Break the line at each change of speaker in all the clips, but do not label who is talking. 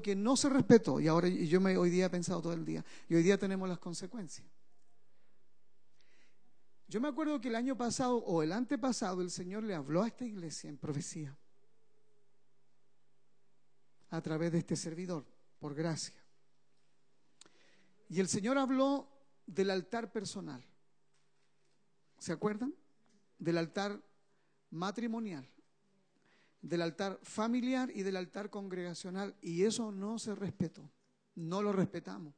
que no se respetó y ahora yo me, hoy día he pensado todo el día y hoy día tenemos las consecuencias. Yo me acuerdo que el año pasado o el antepasado el Señor le habló a esta iglesia en profecía a través de este servidor, por gracia. Y el Señor habló del altar personal. ¿Se acuerdan? Del altar matrimonial, del altar familiar y del altar congregacional. Y eso no se respetó, no lo respetamos.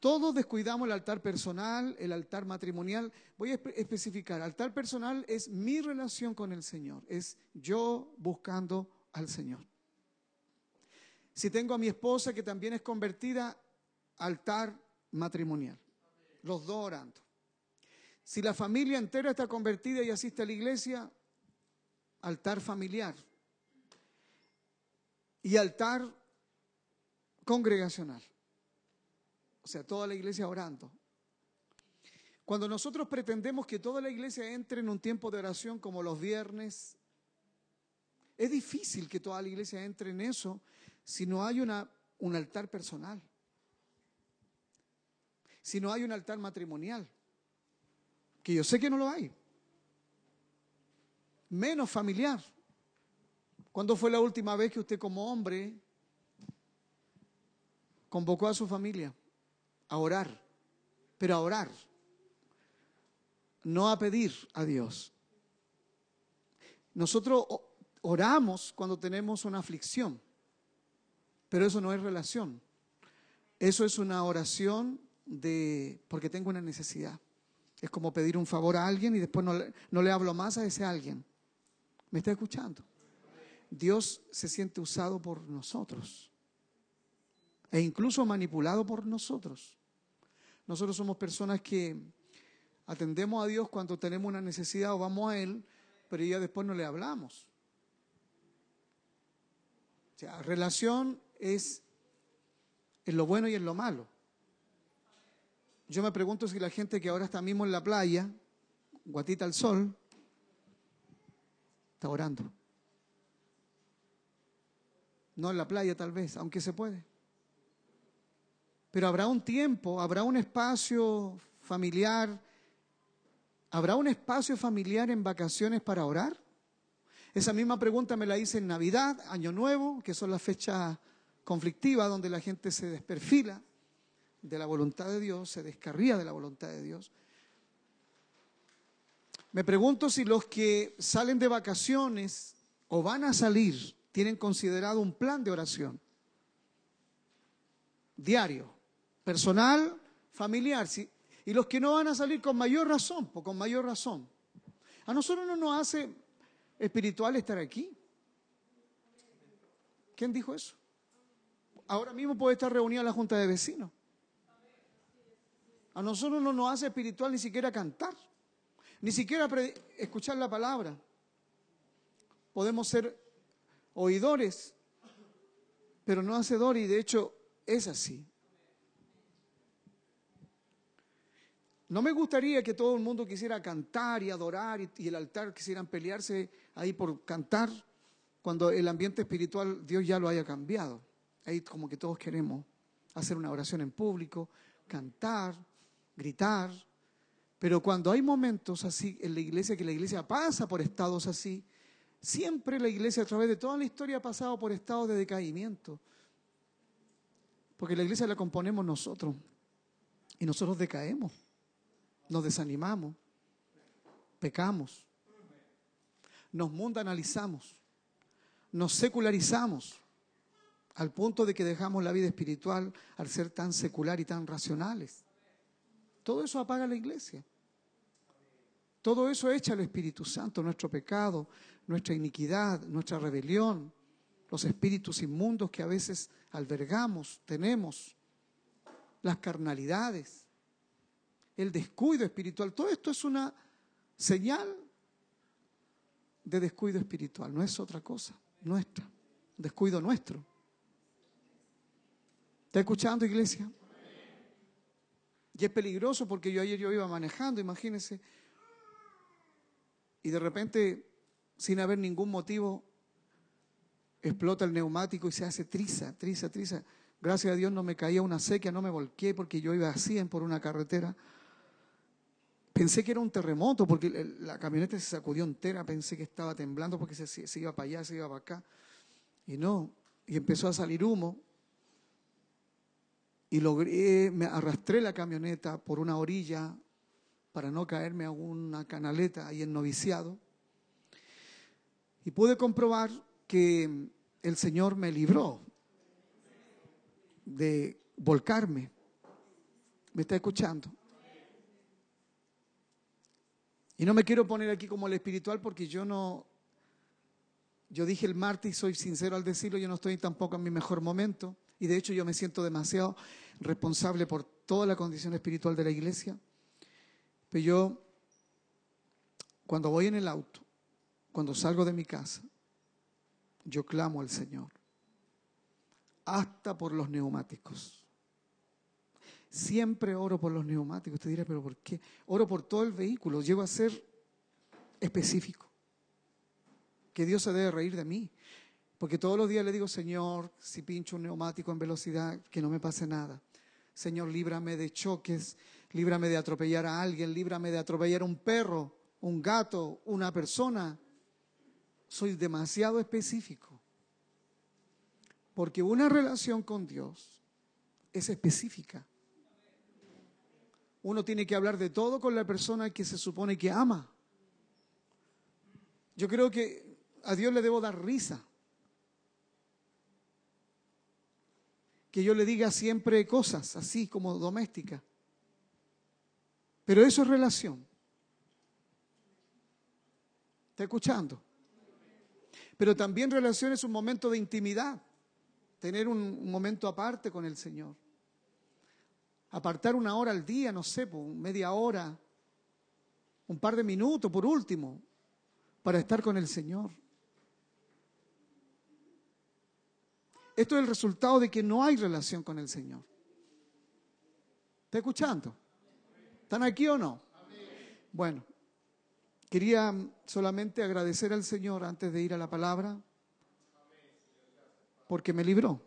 Todos descuidamos el altar personal, el altar matrimonial. Voy a especificar, altar personal es mi relación con el Señor, es yo buscando al Señor. Si tengo a mi esposa que también es convertida, altar matrimonial. Los dos orando. Si la familia entera está convertida y asiste a la iglesia, altar familiar. Y altar congregacional. O sea, toda la iglesia orando. Cuando nosotros pretendemos que toda la iglesia entre en un tiempo de oración como los viernes, es difícil que toda la iglesia entre en eso si no hay una, un altar personal, si no hay un altar matrimonial, que yo sé que no lo hay, menos familiar. ¿Cuándo fue la última vez que usted como hombre convocó a su familia a orar? Pero a orar, no a pedir a Dios. Nosotros oramos cuando tenemos una aflicción. Pero eso no es relación. Eso es una oración de porque tengo una necesidad. Es como pedir un favor a alguien y después no no le hablo más a ese alguien. ¿Me está escuchando? Dios se siente usado por nosotros e incluso manipulado por nosotros. Nosotros somos personas que atendemos a Dios cuando tenemos una necesidad o vamos a Él, pero ya después no le hablamos. O sea, relación es en lo bueno y en lo malo. Yo me pregunto si la gente que ahora está mismo en la playa, guatita al sol, está orando. No en la playa tal vez, aunque se puede. Pero habrá un tiempo, habrá un espacio familiar, habrá un espacio familiar en vacaciones para orar. Esa misma pregunta me la hice en Navidad, Año Nuevo, que son las fechas conflictiva donde la gente se desperfila de la voluntad de Dios, se descarría de la voluntad de Dios. Me pregunto si los que salen de vacaciones o van a salir tienen considerado un plan de oración diario, personal, familiar, y los que no van a salir con mayor razón, con mayor razón. A nosotros no nos hace espiritual estar aquí. ¿Quién dijo eso? ahora mismo puede estar reunida la junta de vecinos. A nosotros no nos hace espiritual ni siquiera cantar, ni siquiera escuchar la palabra. Podemos ser oidores, pero no hacedores, y de hecho es así. No me gustaría que todo el mundo quisiera cantar y adorar y, y, el altar quisieran pelearse ahí por cantar cuando el ambiente espiritual Dios ya lo haya cambiado. Ahí como que todos queremos hacer una oración en público, cantar, gritar. Pero cuando hay momentos así en la iglesia, que la iglesia pasa por estados así, siempre la iglesia a través de toda la historia ha pasado por estados de decaimiento. Porque la iglesia la componemos nosotros y nosotros decaemos, nos desanimamos, pecamos, nos mundanalizamos, nos secularizamos al punto de que dejamos la vida espiritual al ser tan secular y tan racionales. Todo eso apaga la iglesia. Todo eso echa al Espíritu Santo, nuestro pecado, nuestra iniquidad, nuestra rebelión, los espíritus inmundos que a veces albergamos, tenemos, las carnalidades, el descuido espiritual. Todo esto es una señal de descuido espiritual, no es otra cosa, nuestra, descuido nuestro. ¿Está escuchando, iglesia? Y es peligroso porque yo ayer yo iba manejando, imagínense, y de repente, sin haber ningún motivo, explota el neumático y se hace triza, triza, triza. Gracias a Dios no me caía una sequía, no me volqué porque yo iba a 100 por una carretera. Pensé que era un terremoto porque la camioneta se sacudió entera, pensé que estaba temblando porque se, se iba para allá, se iba para acá. Y no, y empezó a salir humo. Y logré, me arrastré la camioneta por una orilla para no caerme a una canaleta ahí en noviciado. Y pude comprobar que el Señor me libró de volcarme. ¿Me está escuchando? Y no me quiero poner aquí como el espiritual porque yo no, yo dije el martes soy sincero al decirlo, yo no estoy tampoco en mi mejor momento y de hecho yo me siento demasiado responsable por toda la condición espiritual de la iglesia. Pero yo, cuando voy en el auto, cuando salgo de mi casa, yo clamo al Señor, hasta por los neumáticos. Siempre oro por los neumáticos. Usted dirá, pero ¿por qué? Oro por todo el vehículo. Llego a ser específico. Que Dios se debe reír de mí. Porque todos los días le digo, Señor, si pincho un neumático en velocidad, que no me pase nada. Señor, líbrame de choques, líbrame de atropellar a alguien, líbrame de atropellar a un perro, un gato, una persona. Soy demasiado específico. Porque una relación con Dios es específica. Uno tiene que hablar de todo con la persona que se supone que ama. Yo creo que a Dios le debo dar risa. Que yo le diga siempre cosas así como domésticas. Pero eso es relación. ¿Está escuchando? Pero también relación es un momento de intimidad. Tener un, momento aparte con el Señor apartar una hora al día, no sé, media hora, un par de minutos por último, para estar con el Señor. Esto es el resultado de que no hay relación con el Señor. ¿Está escuchando? ¿Están aquí o no? Bueno, quería solamente agradecer al Señor antes de ir a la palabra, porque me libró.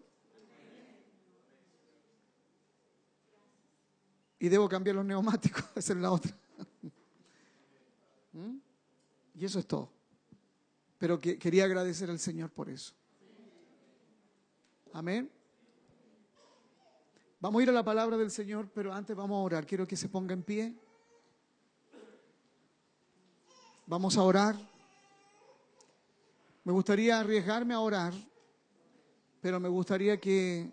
y debo cambiar los neumáticos, esa es la otra. ¿Mm? Y eso es todo. Pero que, quería agradecer al Señor por eso. Amén. Vamos a ir a la palabra del Señor, pero antes vamos a orar. Quiero que se ponga en pie. Vamos a orar. Me gustaría arriesgarme a orar, pero me gustaría que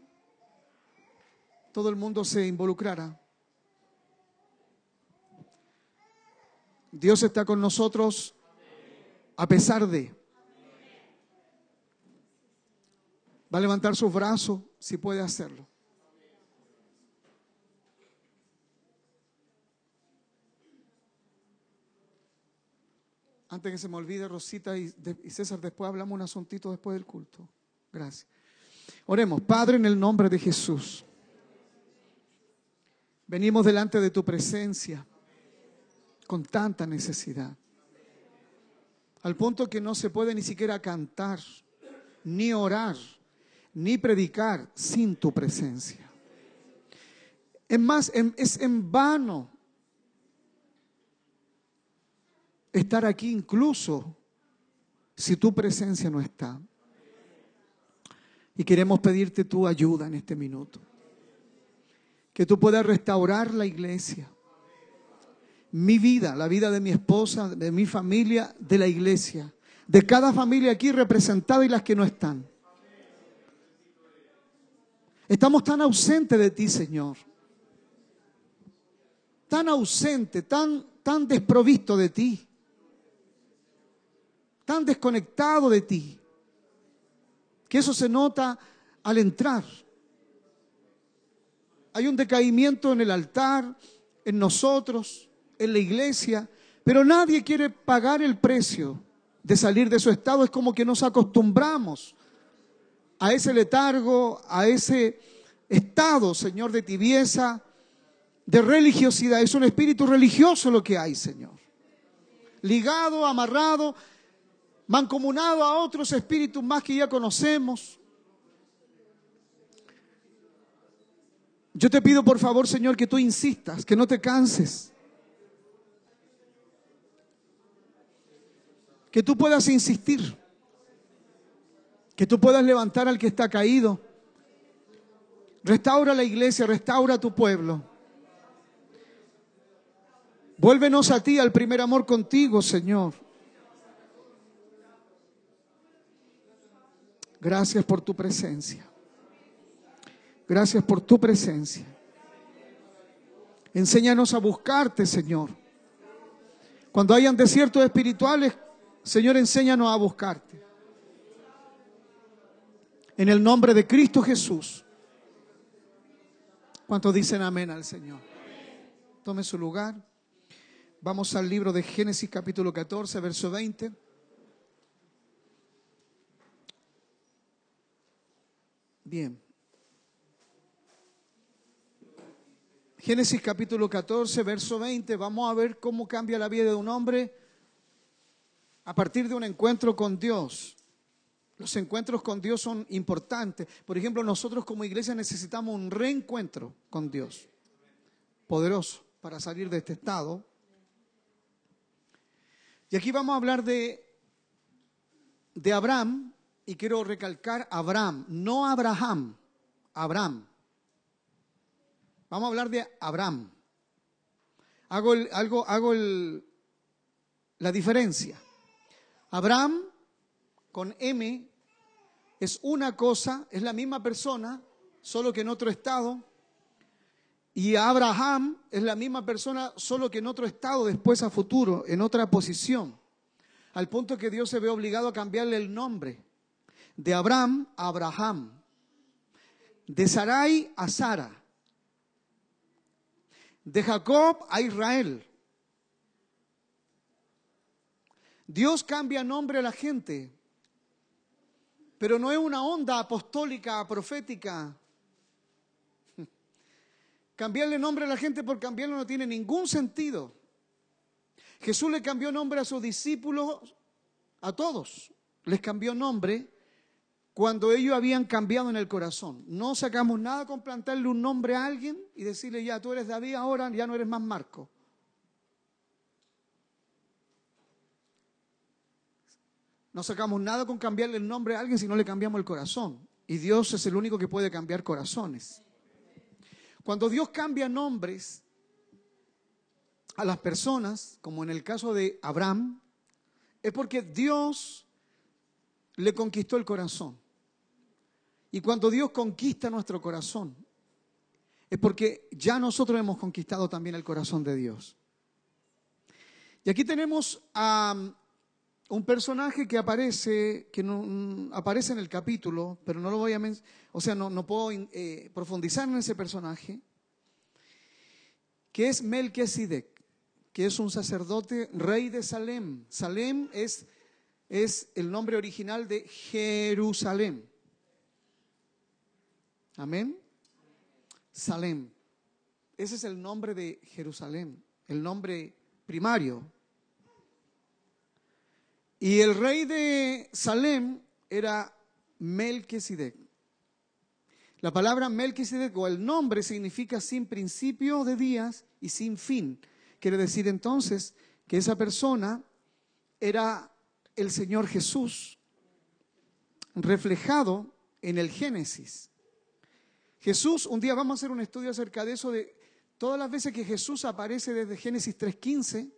todo el mundo se involucrara. Dios está con nosotros a pesar de. Va a levantar sus brazos si puede hacerlo. Antes que se me olvide, Rosita y, César, después hablamos un asuntito después del culto. Gracias. Oremos, Padre, en el nombre de Jesús. Venimos delante de tu presencia con tanta necesidad. Al punto que no se puede ni siquiera cantar, ni orar, ni predicar sin tu presencia. Es más, es en vano estar aquí incluso si tu presencia no está. Y queremos pedirte tu ayuda en este minuto. Que tú puedas restaurar la iglesia mi vida, la vida de mi esposa, de mi familia, de la iglesia, de cada familia aquí representada y las que no están. Estamos tan ausentes de ti, Señor. Tan ausente, tan, tan desprovisto de ti. Tan desconectado de ti. Que eso se nota al entrar. Hay un decaimiento en el altar, en nosotros en la iglesia, pero nadie quiere pagar el precio de salir de su estado. Es como que nos acostumbramos a ese letargo, a ese estado, Señor, de tibieza, de religiosidad. Es un espíritu religioso lo que hay, Señor. Ligado, amarrado. Mancomunado a otros espíritus más que ya conocemos. Yo te pido por favor, Señor, que tú insistas, que no te canses. Que tú puedas insistir. Que tú puedas levantar al que está caído. Restaura la iglesia, restaura tu pueblo. Vuélvenos a ti, al primer amor contigo, Señor. Gracias por tu presencia. Gracias por tu presencia. Enséñanos a buscarte, Señor. Cuando hayan desiertos espirituales, Señor, enséñanos a buscarte. En el nombre de Cristo Jesús. ¿Cuántos dicen amén al Señor? Tome su lugar. Vamos al libro de Génesis capítulo 14, verso 20. Bien. Génesis capítulo 14, verso 20. Vamos a ver cómo cambia la vida de un hombre a partir de un encuentro con Dios. Los encuentros con Dios son importantes. Por ejemplo, nosotros como iglesia necesitamos un reencuentro con Dios. Poderoso para salir de este estado. Y aquí vamos a hablar de, de Abraham, y quiero recalcar Abraham, no Abraham, Abraham. Vamos a hablar de Abraham. Hago, algo, hago la diferencia. Abraham con M es una cosa, es la misma persona, solo que en otro estado. Y Abraham es la misma persona, solo que en otro estado, después a futuro, en otra posición. Al punto que Dios se ve obligado a cambiarle el nombre de Abraham a Abraham, de Sarai a Sara, de Jacob a Israel. Dios cambia nombre a la gente, pero no es una onda apostólica, profética. Cambiarle nombre a la gente por cambiarlo no tiene ningún sentido. Jesús le cambió nombre a sus discípulos, a todos. Les cambió nombre cuando ellos habían cambiado en el corazón. No sacamos nada con plantarle un nombre a alguien y decirle, ya, tú eres David, ahora ya no eres más Marco. No sacamos nada con cambiarle el nombre a alguien si no le cambiamos el corazón. Y Dios es el único que puede cambiar corazones. Cuando Dios cambia nombres a las personas, como en el caso de Abraham, es porque Dios le conquistó el corazón. Y cuando Dios conquista nuestro corazón, es porque ya nosotros hemos conquistado también el corazón de Dios. Y aquí tenemos a um, un personaje que aparece, que no, mm, aparece en el capítulo, pero no lo voy a o sea, no, puedo eh, profundizar en ese personaje, que es Melquisedec, que es un sacerdote rey de Salem. Salem es, es el nombre original de Jerusalén. Amén. Salem. Ese es el nombre de Jerusalén, el nombre primario. Y el rey de Salem era Melquisedec. La palabra Melquisedec o el nombre significa sin principio de días y sin fin. Quiere decir entonces que esa persona era el Señor Jesús reflejado en el Génesis. Jesús, un día vamos a hacer un estudio acerca de eso, de todas las veces que Jesús aparece desde Génesis 3.15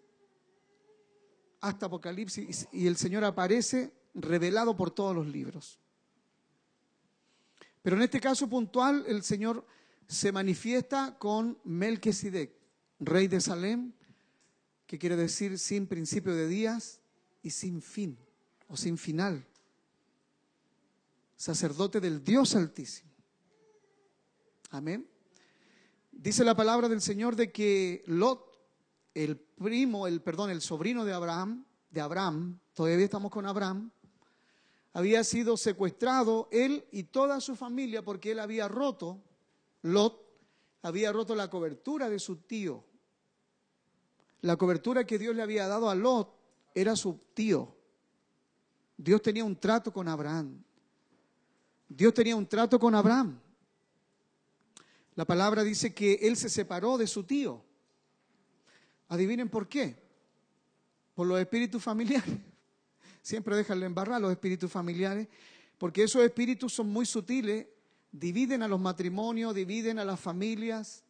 hasta Apocalipsis y el Señor aparece revelado por todos los libros. Pero en este caso puntual, el Señor se manifiesta con Melquisedec, rey de Salem, que quiere decir sin principio de días y sin fin o sin final, sacerdote del Dios Altísimo. Amén. Dice la palabra del Señor de que Lot, el primo, el perdón, el sobrino de Abraham, de Abraham, todavía estamos con Abraham, había sido secuestrado él y toda su familia porque él había roto, Lot había roto la cobertura de su tío. La cobertura que Dios le había dado a Lot era su tío. Dios tenía un trato con Abraham. Dios tenía un trato con Abraham. La palabra dice que él se separó de su tío. Adivinen por qué. Por los espíritus familiares. Siempre déjenle embarrar los espíritus familiares, porque esos espíritus son muy sutiles, dividen a los matrimonios, dividen a las familias,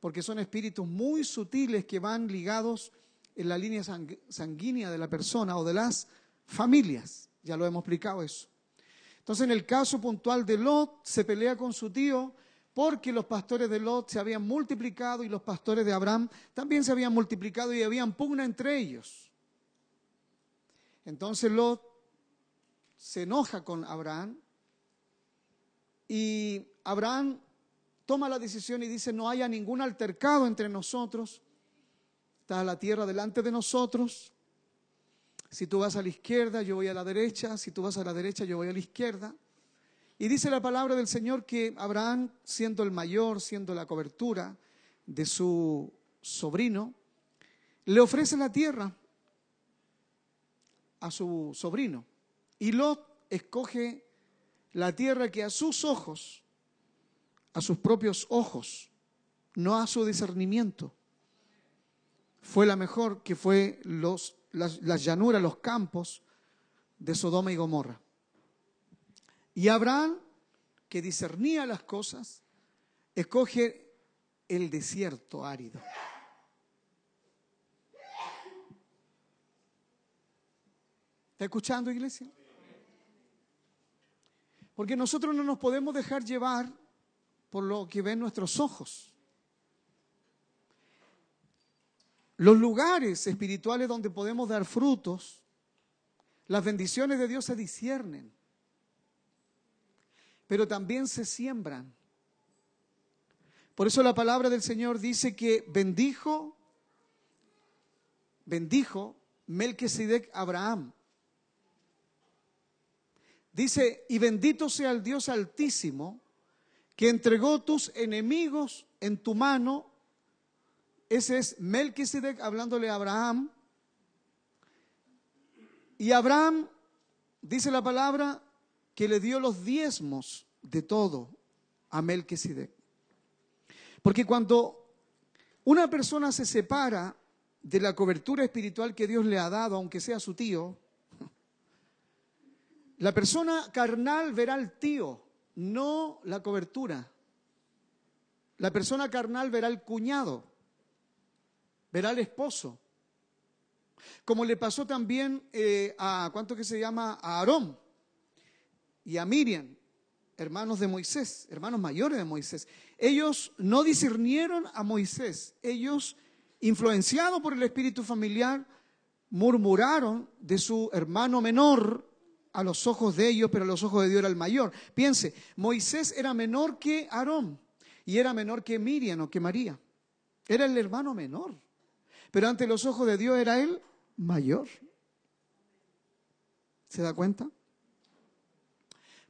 porque son espíritus muy sutiles que van ligados en la línea sanguínea de la persona o de las familias. Ya lo hemos explicado eso. Entonces, en el caso puntual de Lot, se pelea con su tío porque los pastores de Lot se habían multiplicado y los pastores de Abraham también se habían multiplicado y habían pugna entre ellos. Entonces Lot se enoja con Abraham y Abraham toma la decisión y dice, no haya ningún altercado entre nosotros, está la tierra delante de nosotros, si tú vas a la izquierda, yo voy a la derecha, si tú vas a la derecha, yo voy a la izquierda. Y dice la palabra del Señor que Abraham, siendo el mayor, siendo la cobertura de su sobrino, le ofrece la tierra a su sobrino. Y Lot escoge la tierra que a sus ojos, a sus propios ojos, no a su discernimiento, fue la mejor, que fue los, las, las llanuras, los campos de Sodoma y Gomorra. Y Abraham, que discernía las cosas, escoge el desierto árido. ¿Está escuchando, iglesia? Porque nosotros no nos podemos dejar llevar por lo que ven nuestros ojos. Los lugares espirituales donde podemos dar frutos, las bendiciones de Dios se disciernen pero también se siembran. Por eso la palabra del Señor dice que bendijo, bendijo Melquisedec Abraham. Dice, y bendito sea el Dios altísimo que entregó tus enemigos en tu mano. Ese es Melquisedec hablándole a Abraham. Y Abraham, dice la palabra, que le dio los diezmos de todo a Melquisedec. Porque cuando una persona se separa de la cobertura espiritual que Dios le ha dado, aunque sea su tío, la persona carnal verá al tío, no la cobertura. La persona carnal verá al cuñado, verá al esposo. Como le pasó también eh, a, ¿cuánto que se llama? A Aarón y a Miriam, hermanos de Moisés, hermanos mayores de Moisés. Ellos no discernieron a Moisés, ellos, influenciados por el espíritu familiar, murmuraron de su hermano menor a los ojos de ellos, pero a los ojos de Dios era el mayor. Piense, Moisés era menor que Aarón y era menor que Miriam o que María. Era el hermano menor, pero ante los ojos de Dios era el mayor. ¿Se da cuenta?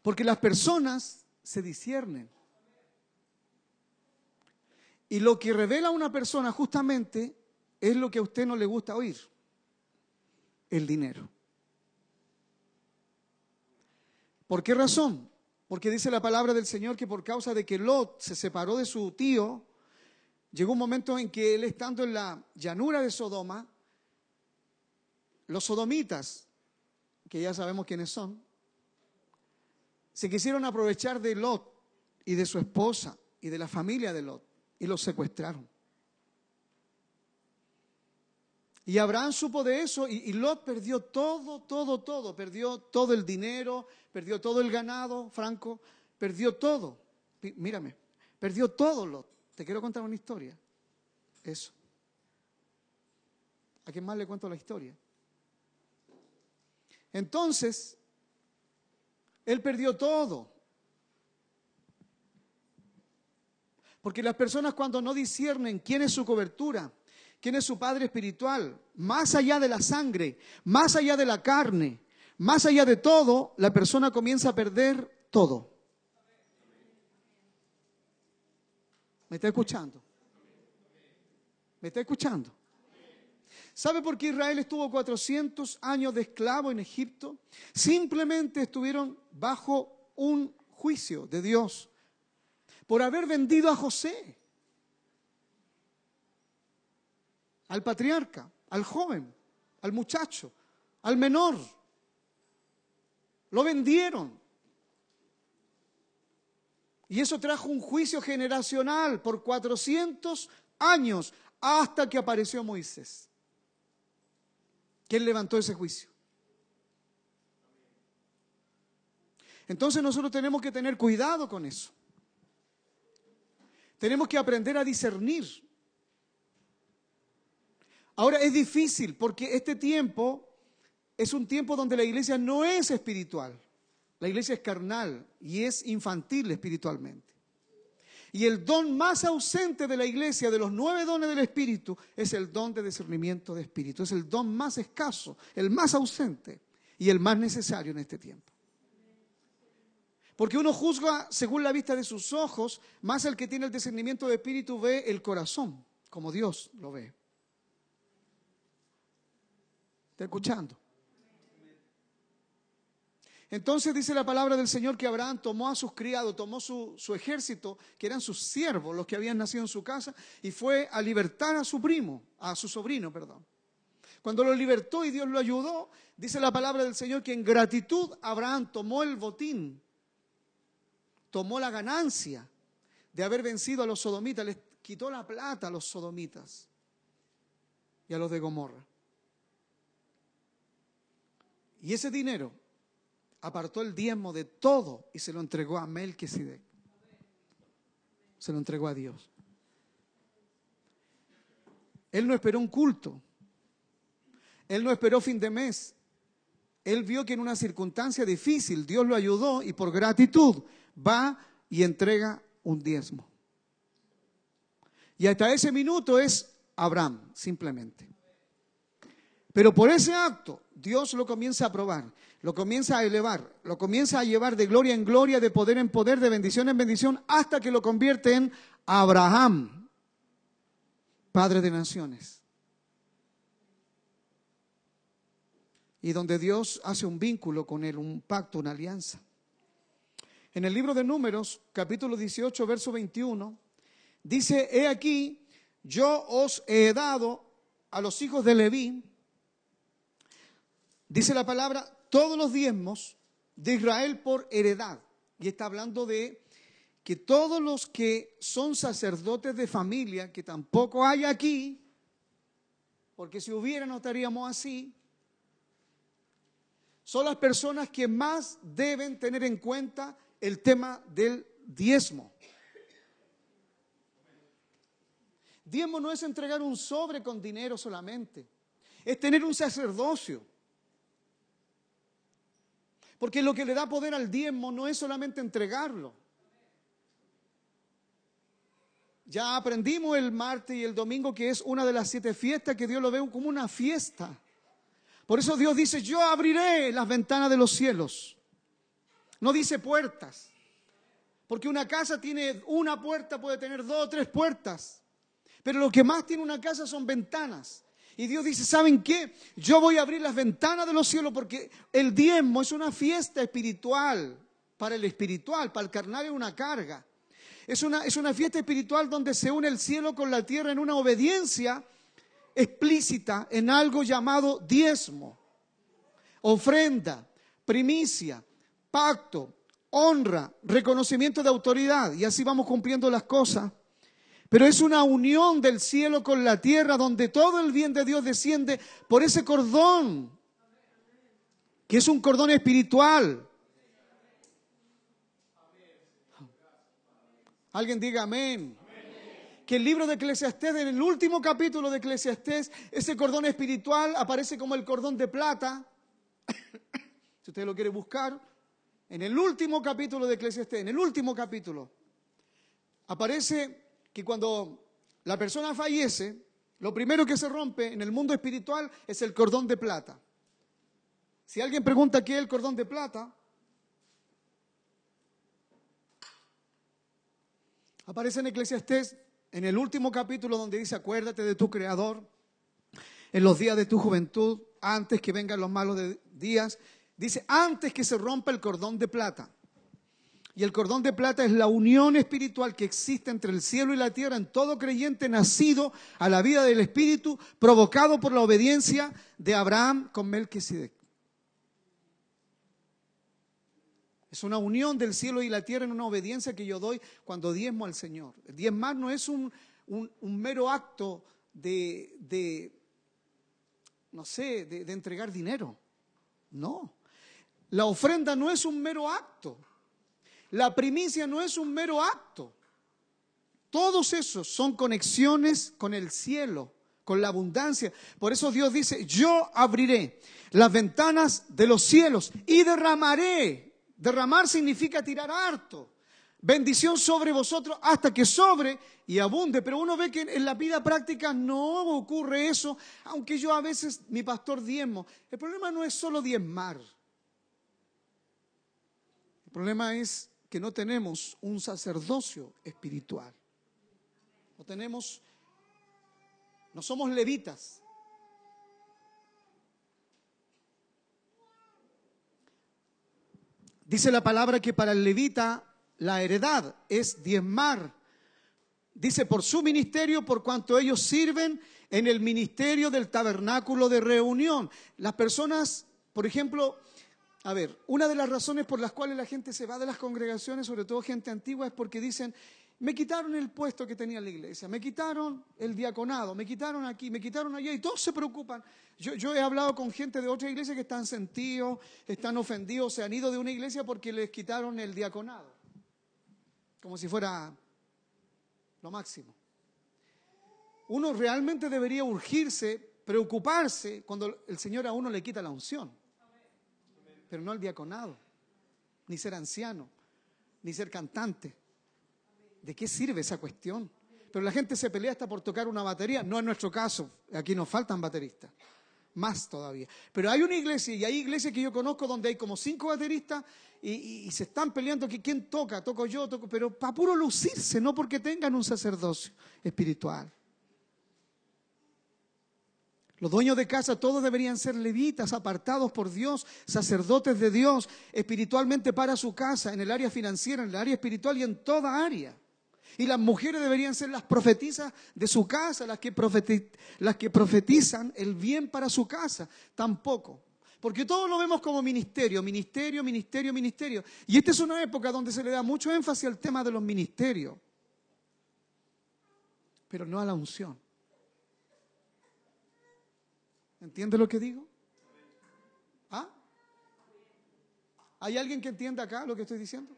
Porque las personas se disciernen. Y lo que revela una persona justamente es lo que a usted no le gusta oír, el dinero. ¿Por qué razón? Porque dice la palabra del Señor que por causa de que Lot se separó de su tío, llegó un momento en que él estando en la llanura de Sodoma, los sodomitas, que ya sabemos quiénes son, se quisieron aprovechar de Lot y de su esposa y de la familia de Lot y los secuestraron. Y Abraham supo de eso y, Lot perdió todo, todo, todo. Perdió todo el dinero, perdió todo el ganado, Franco, perdió todo. Mírame, perdió todo Lot. Te quiero contar una historia. Eso. ¿A quién más le cuento la historia? Entonces, él perdió todo. Porque las personas cuando no disciernen quién es su cobertura, quién es su padre espiritual, más allá de la sangre, más allá de la carne, más allá de todo, la persona comienza a perder todo. ¿Me está escuchando? ¿Me está escuchando? ¿Sabe por qué Israel estuvo 400 años de esclavo en Egipto? Simplemente estuvieron bajo un juicio de Dios por haber vendido a José, al patriarca, al joven, al muchacho, al menor. Lo vendieron. Y eso trajo un juicio generacional por 400 años hasta que apareció Moisés. ¿Quién levantó ese juicio? Entonces nosotros tenemos que tener cuidado con eso. Tenemos que aprender a discernir. Ahora es difícil porque este tiempo es un tiempo donde la iglesia no es espiritual. La iglesia es carnal y es infantil espiritualmente. Y el don más ausente de la iglesia, de los nueve dones del Espíritu, es el don de discernimiento de Espíritu. Es el don más escaso, el más ausente y el más necesario en este tiempo. Porque uno juzga según la vista de sus ojos, más el que tiene el discernimiento de Espíritu ve el corazón, como Dios lo ve. ¿Está escuchando? Entonces dice la palabra del Señor que Abraham tomó a sus criados, tomó su, ejército, que eran sus siervos, los que habían nacido en su casa, y fue a libertar a su primo, a su sobrino, perdón. Cuando lo libertó y Dios lo ayudó, dice la palabra del Señor que en gratitud Abraham tomó el botín, tomó la ganancia de haber vencido a los sodomitas, les quitó la plata a los sodomitas y a los de Gomorra. Y ese dinero apartó el diezmo de todo y se lo entregó a Melquisedec. Se lo entregó a Dios. Él no esperó un culto. Él no esperó fin de mes. Él vio que en una circunstancia difícil Dios lo ayudó y por gratitud va y entrega un diezmo. Y hasta ese minuto es Abraham, simplemente. Pero por ese acto Dios lo comienza a probar lo comienza a elevar, lo comienza a llevar de gloria en gloria, de poder en poder, de bendición en bendición, hasta que lo convierte en Abraham, Padre de Naciones. Y donde Dios hace un vínculo con él, un pacto, una alianza. En el libro de Números, capítulo 18, verso 21, dice, he aquí, yo os he dado a los hijos de Leví, dice la palabra, todos los diezmos de Israel por heredad. Y está hablando de que todos los que son sacerdotes de familia, que tampoco hay aquí, porque si hubiera no estaríamos así, son las personas que más deben tener en cuenta el tema del diezmo. Diezmo no es entregar un sobre con dinero solamente, es tener un sacerdocio. Porque lo que le da poder al diezmo no es solamente entregarlo. Ya aprendimos el martes y el domingo que es una de las siete fiestas que Dios lo ve como una fiesta. Por eso Dios dice, yo abriré las ventanas de los cielos. No dice puertas. Porque una casa tiene una puerta, puede tener dos o tres puertas. Pero lo que más tiene una casa son ventanas. Y Dios dice, ¿saben qué? Yo voy a abrir las ventanas de los cielos porque el diezmo es una fiesta espiritual. Para el espiritual, para el carnal es una carga. Es una, es una fiesta espiritual donde se une el cielo con la tierra en una obediencia explícita en algo llamado diezmo, ofrenda, primicia, pacto, honra, reconocimiento de autoridad. Y así vamos cumpliendo las cosas. Pero es una unión del cielo con la tierra donde todo el bien de Dios desciende por ese cordón, que es un cordón espiritual. Alguien diga amén. Que el libro de Eclesiastés, en el último capítulo de Eclesiastés, ese cordón espiritual aparece como el cordón de plata. si usted lo quiere buscar, en el último capítulo de Eclesiastés, en el último capítulo, aparece que cuando la persona fallece, lo primero que se rompe en el mundo espiritual es el cordón de plata. Si alguien pregunta qué es el cordón de plata, aparece en Eclesiastés en el último capítulo donde dice, acuérdate de tu creador. en los días de tu juventud, antes que vengan los malos días. Dice, antes que se rompa el cordón de plata. Y el cordón de plata es la unión espiritual que existe entre el cielo y la tierra en todo creyente nacido a la vida del Espíritu, provocado por la obediencia de Abraham con Melquisedec. Es una unión del cielo y la tierra en una obediencia que yo doy cuando diezmo al Señor. El diezmar no es un, mero acto de, no sé, de entregar dinero. No. La ofrenda no es un mero acto. La primicia no es un mero acto. Todos esos son conexiones con el cielo, con la abundancia. Por eso Dios dice, yo abriré las ventanas de los cielos y derramaré Derramar significa tirar harto. Bendición sobre vosotros hasta que sobre y abunde. Pero uno ve que en la vida práctica no ocurre eso, aunque yo a veces, mi pastor diezmo. El problema no es solo diezmar. El problema es que no tenemos un sacerdocio espiritual. No tenemos, no somos levitas. Dice la palabra que para el levita la heredad es diezmar. Dice por su ministerio, por cuanto ellos sirven en el ministerio del tabernáculo de reunión. Las personas, por ejemplo, a ver, una de las razones por las cuales la gente se va de las congregaciones, sobre todo gente antigua, es porque dicen, me quitaron el puesto que tenía la iglesia, me quitaron el diaconado, me quitaron aquí, me quitaron allá y todos se preocupan. Yo, he hablado con gente de otra iglesia que están sentidos, están ofendidos, se han ido de una iglesia porque les quitaron el diaconado, como si fuera lo máximo. Uno realmente debería urgirse, preocuparse cuando el Señor a uno le quita la unción, pero no el diaconado, ni ser anciano, ni ser cantante ¿De qué sirve esa cuestión? Pero la gente se pelea hasta por tocar una batería. No es nuestro caso. Aquí nos faltan bateristas. Más todavía. Pero hay una iglesia, y hay iglesias que yo conozco donde hay como cinco bateristas y, se están peleando que quién toca, toco yo, toco, pero para puro lucirse, no porque tengan un sacerdocio espiritual. Los dueños de casa todos deberían ser levitas, apartados por Dios, sacerdotes de Dios, espiritualmente para su casa, en el área financiera, en el área espiritual y en toda área. Y las mujeres deberían ser las profetizas de su casa, las que, las que profetizan el bien para su casa. Tampoco. Porque todos lo vemos como ministerio, ministerio, ministerio, ministerio. Y esta es una época donde se le da mucho énfasis al tema de los ministerios, pero no a la unción. ¿Entiende lo que digo? ¿Ah? ¿Hay alguien que entienda acá lo que estoy diciendo?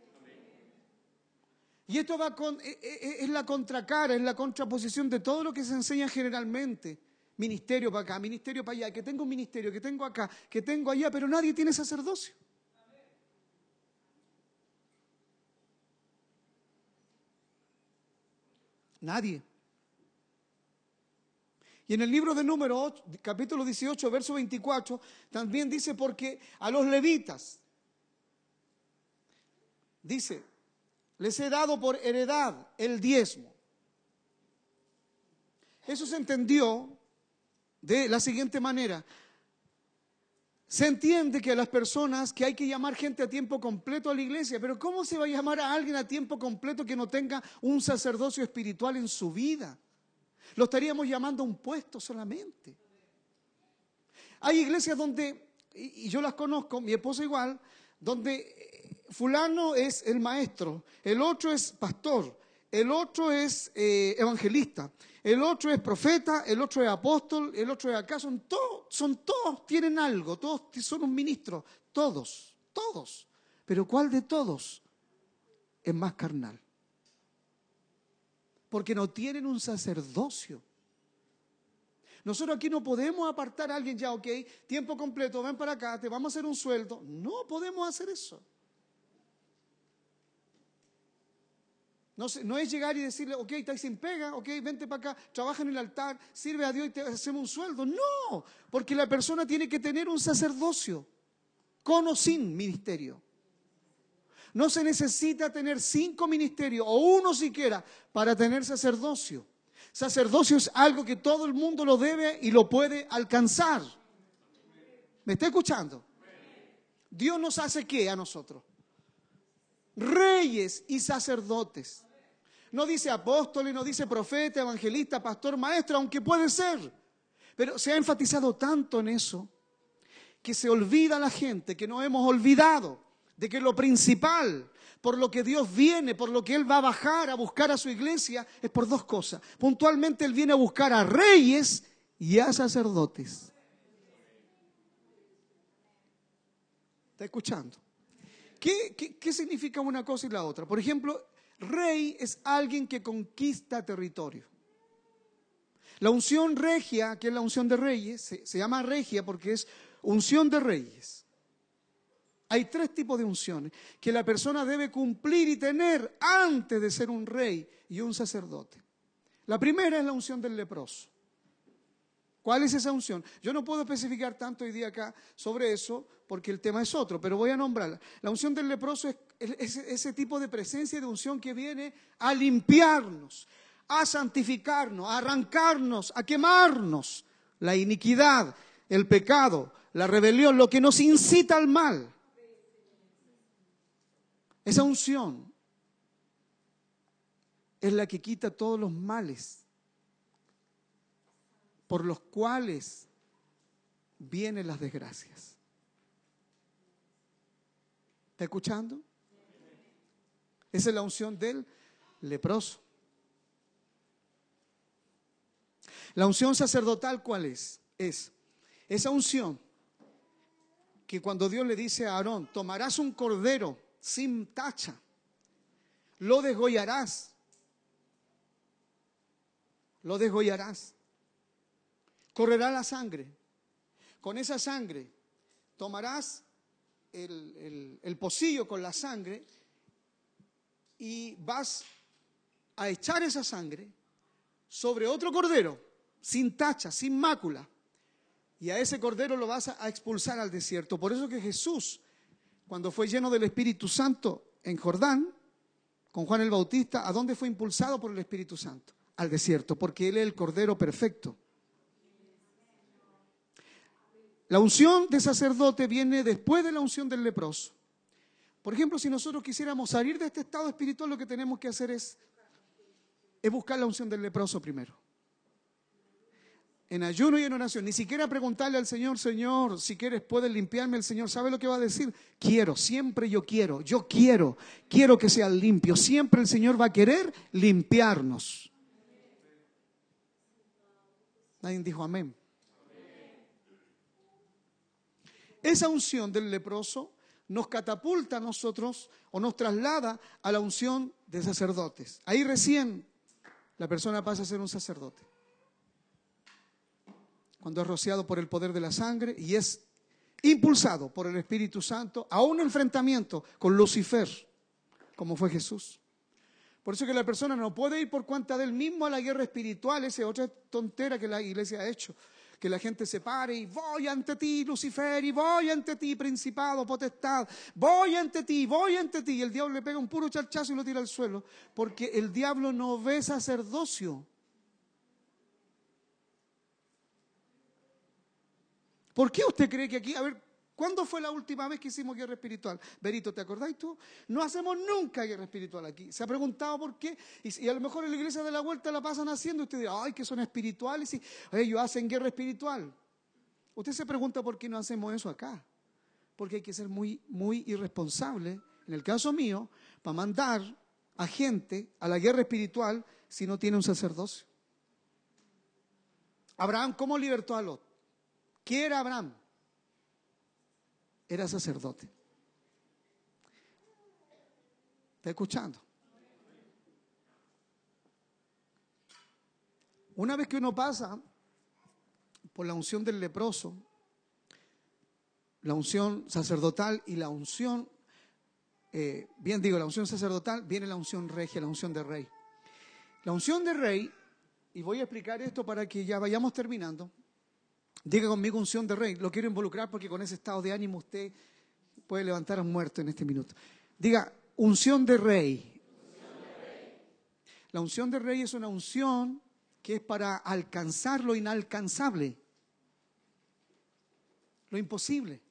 Y esto va con, e, e, e, es la contracara, es la contraposición de todo lo que se enseña generalmente. Ministerio para acá, ministerio para allá, que tengo un ministerio, que tengo acá, que tengo allá, pero nadie tiene sacerdocio. Nadie. Y en el libro de Número capítulo 18, verso 24, también dice, porque a los levitas, dice, les he dado por heredad el diezmo. Eso se entendió de la siguiente manera. Se entiende que a las personas que hay que llamar gente a tiempo completo a la iglesia, pero ¿cómo se va a llamar a alguien a tiempo completo que no tenga un sacerdocio espiritual en su vida? Lo estaríamos llamando a un puesto solamente. Hay iglesias donde, y yo las conozco, mi esposa igual, donde fulano es el maestro, el otro es pastor, el otro es eh, evangelista, el otro es profeta, el otro es apóstol, el otro es acá, son todos, son todos, tienen algo, todos son un ministro, todos, todos. Pero ¿cuál de todos es más carnal? Porque no tienen un sacerdocio. Nosotros aquí no podemos apartar a alguien ya, ok, tiempo completo, ven para acá, te vamos a hacer un sueldo. No podemos hacer eso. No, es llegar y decirle, ok, estás sin pega, ok, vente para acá, trabaja en el altar, sirve a Dios y te hacemos un sueldo. No, porque la persona tiene que tener un sacerdocio, con o sin ministerio. No se necesita tener cinco ministerios o uno siquiera para tener sacerdocio. Sacerdocio es algo que todo el mundo lo debe y lo puede alcanzar. ¿Me está escuchando? Dios nos hace qué a nosotros? Reyes y sacerdotes. No dice apóstoles, no dice profeta, evangelista, pastor, maestro, aunque puede ser. Pero se ha enfatizado tanto en eso que se olvida la gente, que no hemos olvidado de que lo principal por lo que Dios viene, por lo que Él va a bajar a buscar a su iglesia, es por dos cosas. Puntualmente Él viene a buscar a reyes y a sacerdotes. ¿Está escuchando? ¿Qué, qué, significa una cosa y la otra? Por ejemplo, rey es alguien que conquista territorio. La unción regia, que es la unción de reyes, se, llama regia porque es unción de reyes. Hay tres tipos de unciones que la persona debe cumplir y tener antes de ser un rey y un sacerdote. La primera es la unción del leproso. ¿Cuál es esa unción? Yo no puedo especificar tanto hoy día acá sobre eso porque el tema es otro, pero voy a nombrarla. La unción del leproso es, ese tipo de presencia de unción que viene a limpiarnos, a santificarnos, a arrancarnos, a quemarnos la iniquidad, el pecado, la rebelión, lo que nos incita al mal. Esa unción es la que quita todos los males por los cuales vienen las desgracias. ¿Está escuchando? Esa es la unción del leproso. La unción sacerdotal, ¿cuál es? Es esa unción que cuando Dios le dice a Aarón, tomarás un cordero sin tacha. Lo desgollarás. Lo desgollarás. Correrá la sangre. Con esa sangre tomarás el, el, pocillo con la sangre y vas a echar esa sangre sobre otro cordero, sin tacha, sin mácula. Y a ese cordero lo vas a expulsar al desierto. Por eso que Jesús cuando fue lleno del Espíritu Santo en Jordán, con Juan el Bautista, ¿a dónde fue impulsado por el Espíritu Santo? Al desierto, porque Él es el Cordero perfecto. La unción de sacerdote viene después de la unción del leproso. Por ejemplo, si nosotros quisiéramos salir de este estado espiritual, lo que tenemos que hacer es, es buscar la unción del leproso primero en ayuno y en oración, ni siquiera preguntarle al Señor, Señor, si quieres puedes limpiarme, el Señor sabe lo que va a decir. Quiero, siempre yo quiero, yo quiero, quiero que sea limpio. Siempre el Señor va a querer limpiarnos. Nadie dijo amén. Esa unción del leproso nos catapulta a nosotros o nos traslada a la unción de sacerdotes. Ahí recién la persona pasa a ser un sacerdote cuando es rociado por el poder de la sangre y es impulsado por el Espíritu Santo a un enfrentamiento con Lucifer, como fue Jesús. Por eso que la persona no puede ir por cuenta del mismo a la guerra espiritual, esa es otra tontera que la iglesia ha hecho. Que la gente se pare y voy ante ti, Lucifer, y voy ante ti, principado, potestad, voy ante ti, voy ante ti. Y el diablo le pega un puro charchazo y lo tira al suelo, porque el diablo no ve sacerdocio, ¿Por qué usted cree que aquí, a ver, ¿cuándo fue la última vez que hicimos guerra espiritual? Berito, ¿te acordáis tú? No hacemos nunca guerra espiritual aquí. Se ha preguntado por qué, y, a lo mejor en la iglesia de la vuelta la pasan haciendo, usted dirá, ay, que son espirituales, y ellos hacen guerra espiritual. Usted se pregunta por qué no hacemos eso acá. Porque hay que ser muy, muy irresponsable, en el caso mío, para mandar a gente a la guerra espiritual si no tiene un sacerdocio. Abraham, ¿cómo libertó a Lot? ¿Qué era Abraham? Era sacerdote. ¿Está escuchando? Una vez que uno pasa por la unción del leproso, la unción sacerdotal y la unción, eh, bien digo, la unción sacerdotal, viene la unción regia, la unción de rey. La unción de rey, y voy a explicar esto para que ya vayamos terminando, Diga conmigo unción de rey. Lo quiero involucrar porque con ese estado de ánimo usted puede levantar a un muerto en este minuto. Diga unción de rey. La unción de rey es una unción que es para alcanzar lo inalcanzable, lo imposible.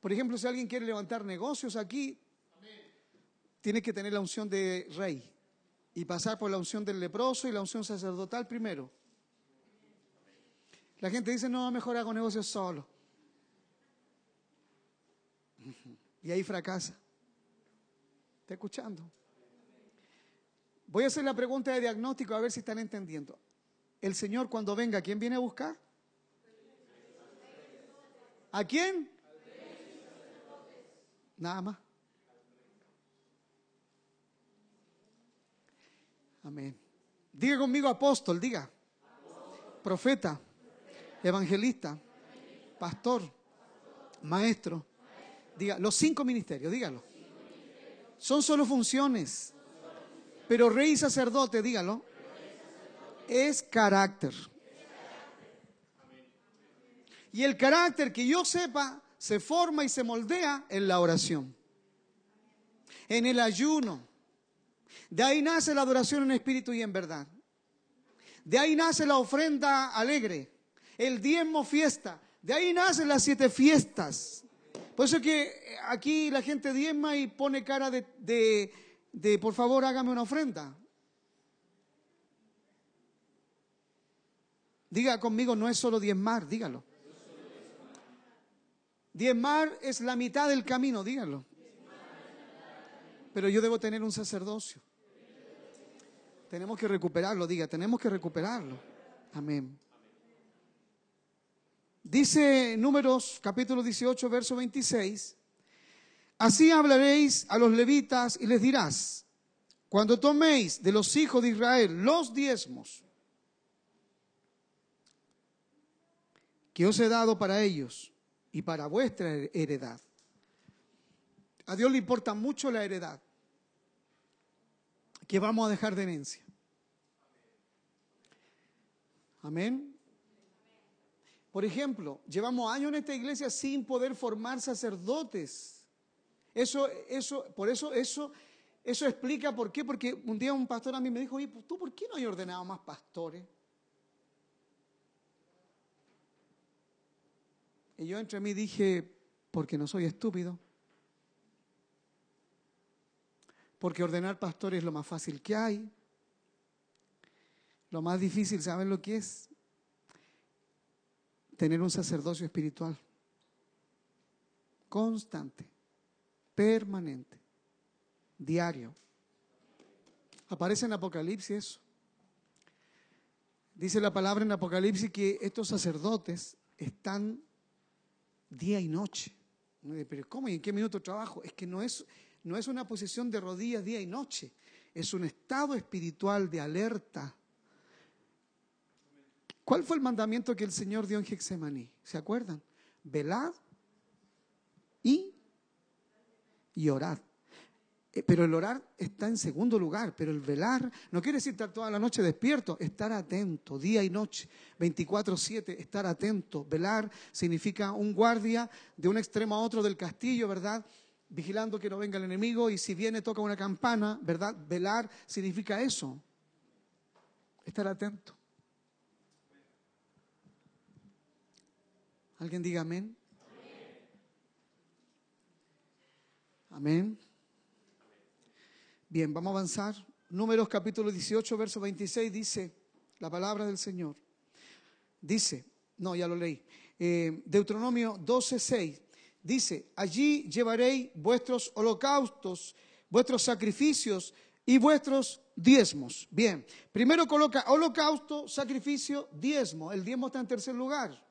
Por ejemplo, si alguien quiere levantar negocios aquí, tiene que tener la unción de rey y pasar por la unción del leproso y la unción sacerdotal primero. La gente dice, no, mejor hago negocios solo. Y ahí fracasa. ¿Está escuchando? Voy a hacer la pregunta de diagnóstico a ver si están entendiendo. El Señor cuando venga, ¿quién viene a buscar? ¿A quién? Nada más. Amén. Diga conmigo apóstol, diga. Profeta, evangelista, pastor, maestro. Diga, los cinco ministerios, dígalo. Son solo funciones. Pero rey y sacerdote, dígalo, es carácter. Y el carácter que yo sepa se forma y se moldea en la oración, en el ayuno. De ahí nace la adoración en espíritu y en verdad. De ahí nace la ofrenda alegre, el diezmo fiesta. De ahí nacen las siete fiestas. Por eso que aquí la gente diezma y pone cara de, de, de por favor hágame una ofrenda. Diga conmigo, no es solo diezmar, dígalo. Diezmar es la mitad del camino, dígalo. Pero yo debo tener un sacerdocio. Tenemos que recuperarlo, diga, tenemos que recuperarlo. Amén. Dice Números capítulo 18, verso 26, así hablaréis a los levitas y les dirás, cuando toméis de los hijos de Israel los diezmos que os he dado para ellos, y para vuestra heredad. A Dios le importa mucho la heredad que vamos a dejar de herencia. Amén. Por ejemplo, llevamos años en esta iglesia sin poder formar sacerdotes. Eso, eso, por eso, eso, eso explica por qué. Porque un día un pastor a mí me dijo, oye, ¿tú por qué no hay ordenado más pastores? Y yo entre mí dije, porque no soy estúpido. Porque ordenar pastores es lo más fácil que hay. Lo más difícil, ¿saben lo que es? Tener un sacerdocio espiritual. Constante, permanente, diario. Aparece en Apocalipsis eso. Dice la palabra en Apocalipsis que estos sacerdotes están día y noche. Pero ¿cómo y en qué minuto trabajo? Es que no es, no es una posición de rodillas día y noche, es un estado espiritual de alerta. ¿Cuál fue el mandamiento que el Señor dio en Gexemaní? ¿Se acuerdan? Velad y, y orad. Eh, pero el orar está en segundo lugar, pero el velar no quiere decir estar toda la noche despierto, estar atento, día y noche, 24/7, estar atento. Velar significa un guardia de un extremo a otro del castillo, ¿verdad? Vigilando que no venga el enemigo y si viene toca una campana, ¿verdad? Velar significa eso, estar atento. ¿Alguien diga amén? Amén. Bien, vamos a avanzar. Números capítulo 18, verso 26 dice la palabra del Señor. Dice, no, ya lo leí. Eh, Deuteronomio 12, 6 dice, allí llevaréis vuestros holocaustos, vuestros sacrificios y vuestros diezmos. Bien, primero coloca holocausto, sacrificio, diezmo. El diezmo está en tercer lugar.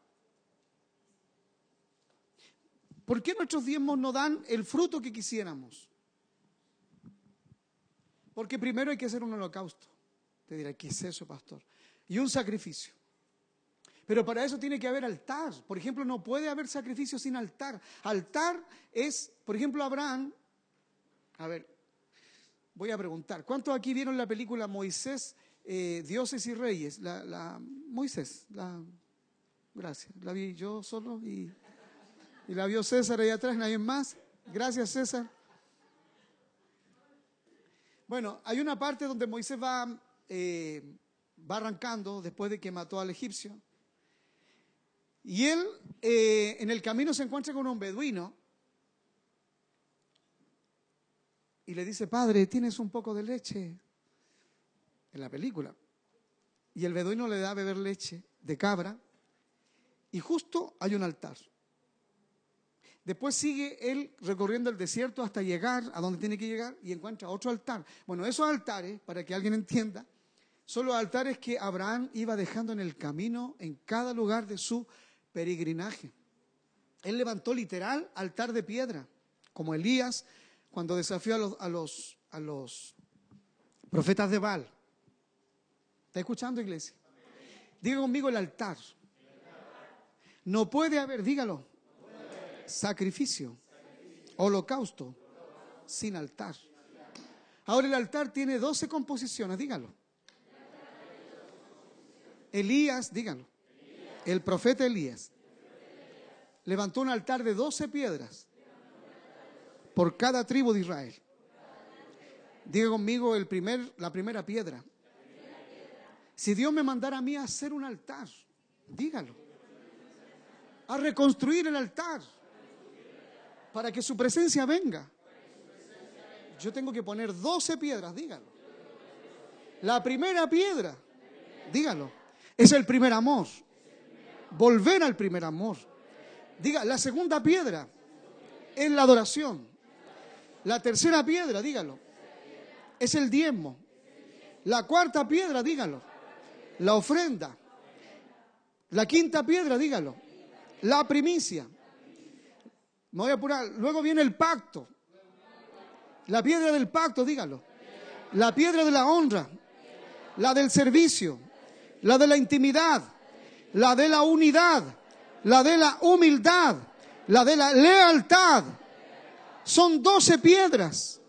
¿Por qué nuestros diezmos no dan el fruto que quisiéramos? Porque primero hay que hacer un holocausto. Te dirá, ¿qué es eso, pastor? Y un sacrificio. Pero para eso tiene que haber altar. Por ejemplo, no puede haber sacrificio sin altar. Altar es, por ejemplo, Abraham. A ver, voy a preguntar. ¿Cuántos aquí vieron la película Moisés, eh, Dioses y Reyes? La, Moisés, la, gracias. La vi yo solo y, y la vio César ahí atrás, nadie más. Gracias, César. Bueno, hay una parte donde Moisés va eh, va arrancando después de que mató al egipcio. Y él eh, en el camino se encuentra con un beduino y le dice, padre, ¿tienes un poco de leche? En la película. Y el beduino le da a beber leche de cabra y justo hay un altar. Después sigue él recorriendo el desierto hasta llegar a donde tiene que llegar y encuentra otro altar. Bueno, esos altares, para que alguien entienda, son los altares que Abraham iba dejando en el camino en cada lugar de su peregrinaje. Él levantó literal altar de piedra, como Elías cuando desafió a los, a los, a los profetas de Baal. ¿Está escuchando, iglesia? Diga conmigo el altar. No puede haber, dígalo, sacrificio, holocausto, sin altar. Ahora el altar tiene 12 composiciones, dígalo. Elías, dígalo. El profeta Elías levantó un altar de 12 piedras por cada tribu de Israel. Diga conmigo el primer, la primera piedra. Si Dios me mandara a mí a hacer un altar, dígalo. A reconstruir el altar para que su presencia venga. Yo tengo que poner 12 piedras, dígalo. La primera piedra, dígalo, es el primer amor. Volver al primer amor. Diga, la segunda piedra es la adoración. La tercera piedra, dígalo, es el diezmo. La cuarta piedra, dígalo, la ofrenda. La quinta piedra, dígalo, la primicia. Me voy a apurar. Luego viene el pacto. La piedra del pacto, dígalo. La piedra de la honra. La del servicio. La de la intimidad. La de la unidad. La de la humildad. La de la lealtad. Son doce piedras.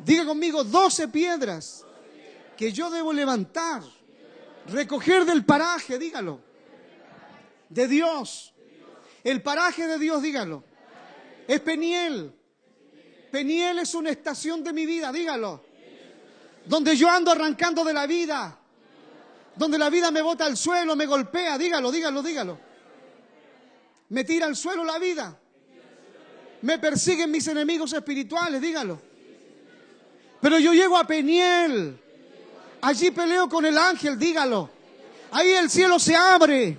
Diga conmigo, doce piedras que yo debo levantar. Recoger del paraje, dígalo. De Dios. El paraje de Dios, dígalo es Peniel. Peniel es una estación de mi vida, dígalo. Donde yo ando arrancando de la vida. Donde la vida me bota al suelo, me golpea, dígalo, dígalo, dígalo. Me tira al suelo la vida. Me persiguen mis enemigos espirituales, dígalo. Pero yo llego a Peniel. Allí peleo con el ángel, dígalo. Ahí el cielo se abre.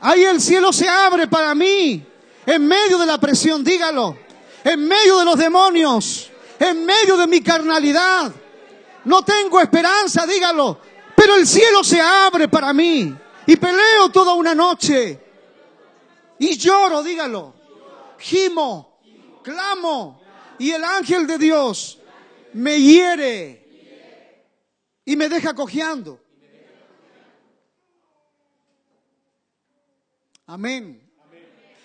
Ahí el cielo se abre para mí. En medio de la presión, dígalo. En medio de los demonios. En medio de mi carnalidad. No tengo esperanza, dígalo. Pero el cielo se abre para mí. Y peleo toda una noche. Y lloro, dígalo. Gimo. Clamo. Y el ángel de Dios me hiere. Y me deja cojeando. Amén.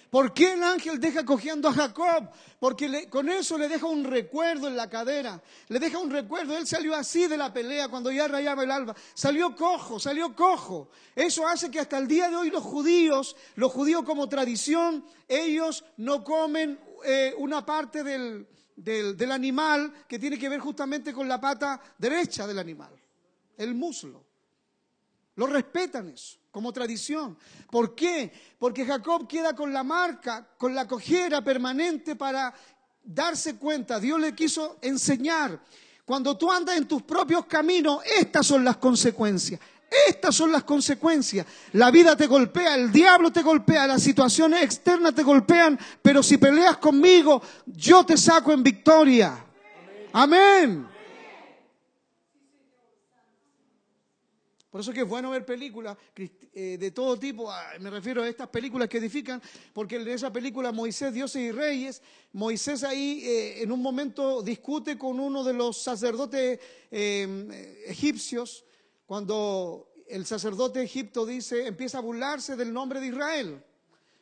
¿Por qué el ángel deja cogiendo a Jacob? Porque con eso le deja un recuerdo en la cadera, le deja un recuerdo. Él salió así de la pelea cuando ya rayaba el alba. Salió cojo, salió cojo. Eso hace que hasta el día de hoy los judíos, los judíos como tradición, ellos no comen eh, una parte del, del animal que tiene que ver justamente con la pata derecha del animal, el muslo. Lo respetan eso como tradición. ¿Por qué? Porque Jacob queda con la marca, con la cojera permanente para darse cuenta. Dios le quiso enseñar. Cuando tú andas en tus propios caminos, estas son las consecuencias. Estas son las consecuencias. La vida te golpea, el diablo te golpea, las situaciones externas te golpean, pero si peleas conmigo, yo te saco en victoria. Amén. Por eso que es bueno ver películas eh, de todo tipo, ah, me refiero a estas películas que edifican, porque en esa película Moisés, Dioses y Reyes, Moisés ahí eh, en un momento discute con uno de los sacerdotes em, egipcios, cuando el sacerdote egipto dice, empieza a burlarse del nombre de Israel.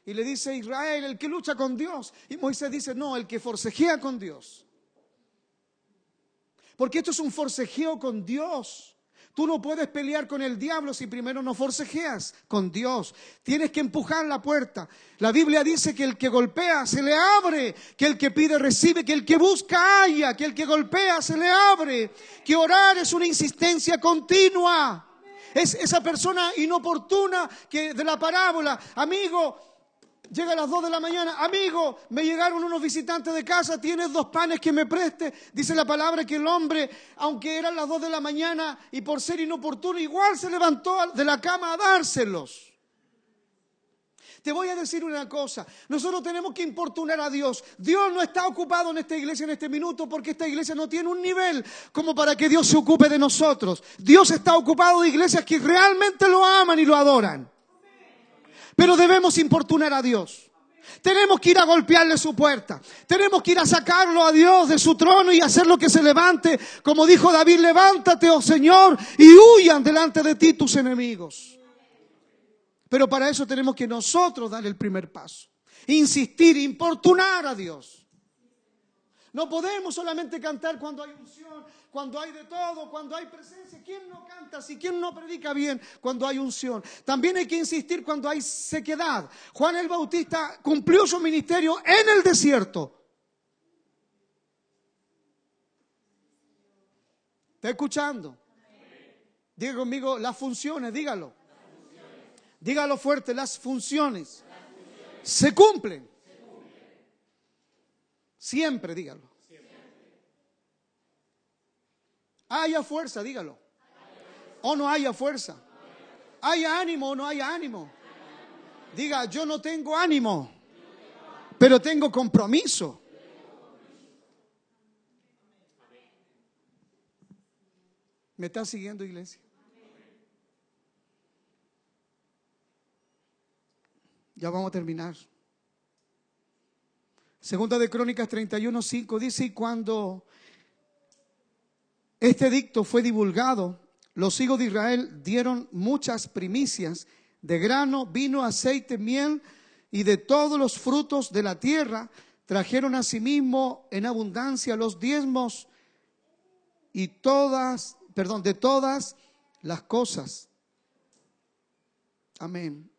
Y le dice, Israel, el que lucha con Dios. Y Moisés dice, no, el que forcejea con Dios. Porque esto es un forcejeo con Dios. Tú no puedes pelear con el diablo si primero no forcejeas con Dios. Tienes que empujar la puerta. La Biblia dice que el que golpea se le abre, que el que pide recibe, que el que busca haya, que el que golpea se le abre, que orar es una insistencia continua. Es esa persona inoportuna que de la parábola, amigo, Llega a las 2 de la mañana, amigo, me llegaron unos visitantes de casa, tienes dos panes que me preste. Dice la palabra que el hombre, aunque eran las 2 de la mañana y por ser inoportuno, igual se levantó de la cama a dárselos. Te voy a decir una cosa, nosotros tenemos que importunar a Dios. Dios no está ocupado en esta iglesia en este minuto porque esta iglesia no tiene un nivel como para que Dios se ocupe de nosotros. Dios está ocupado de iglesias que realmente lo aman y lo adoran. Pero debemos importunar a Dios. Tenemos que ir a golpearle su puerta. Tenemos que ir a sacarlo a Dios de su trono y hacerlo que se levante. Como dijo David, levántate, oh Señor, y huyan delante de ti tus enemigos. Pero para eso tenemos que nosotros dar el primer paso. Insistir, importunar a Dios. No podemos solamente cantar cuando hay unción, cuando hay de todo, cuando hay presencia. ¿Quién no canta si quién no predica bien cuando hay unción? También hay que insistir cuando hay sequedad. Juan el Bautista cumplió su ministerio en el desierto. ¿Está escuchando? Diga conmigo las funciones, dígalo. Dígalo fuerte, las funciones, se cumplen. Siempre, dígalo. Haya fuerza, dígalo. O no haya fuerza. Haya ánimo o no haya ánimo. Diga, yo no tengo ánimo, pero tengo compromiso. ¿Me está siguiendo, iglesia? Ya vamos a terminar. Segunda de Crónicas 31, 5 dice, y cuando este dicto fue divulgado. Los hijos de Israel dieron muchas primicias de grano, vino, aceite, miel y de todos los frutos de la tierra. Trajeron asimismo en abundancia los diezmos y todas, perdón, de todas las cosas. Amén.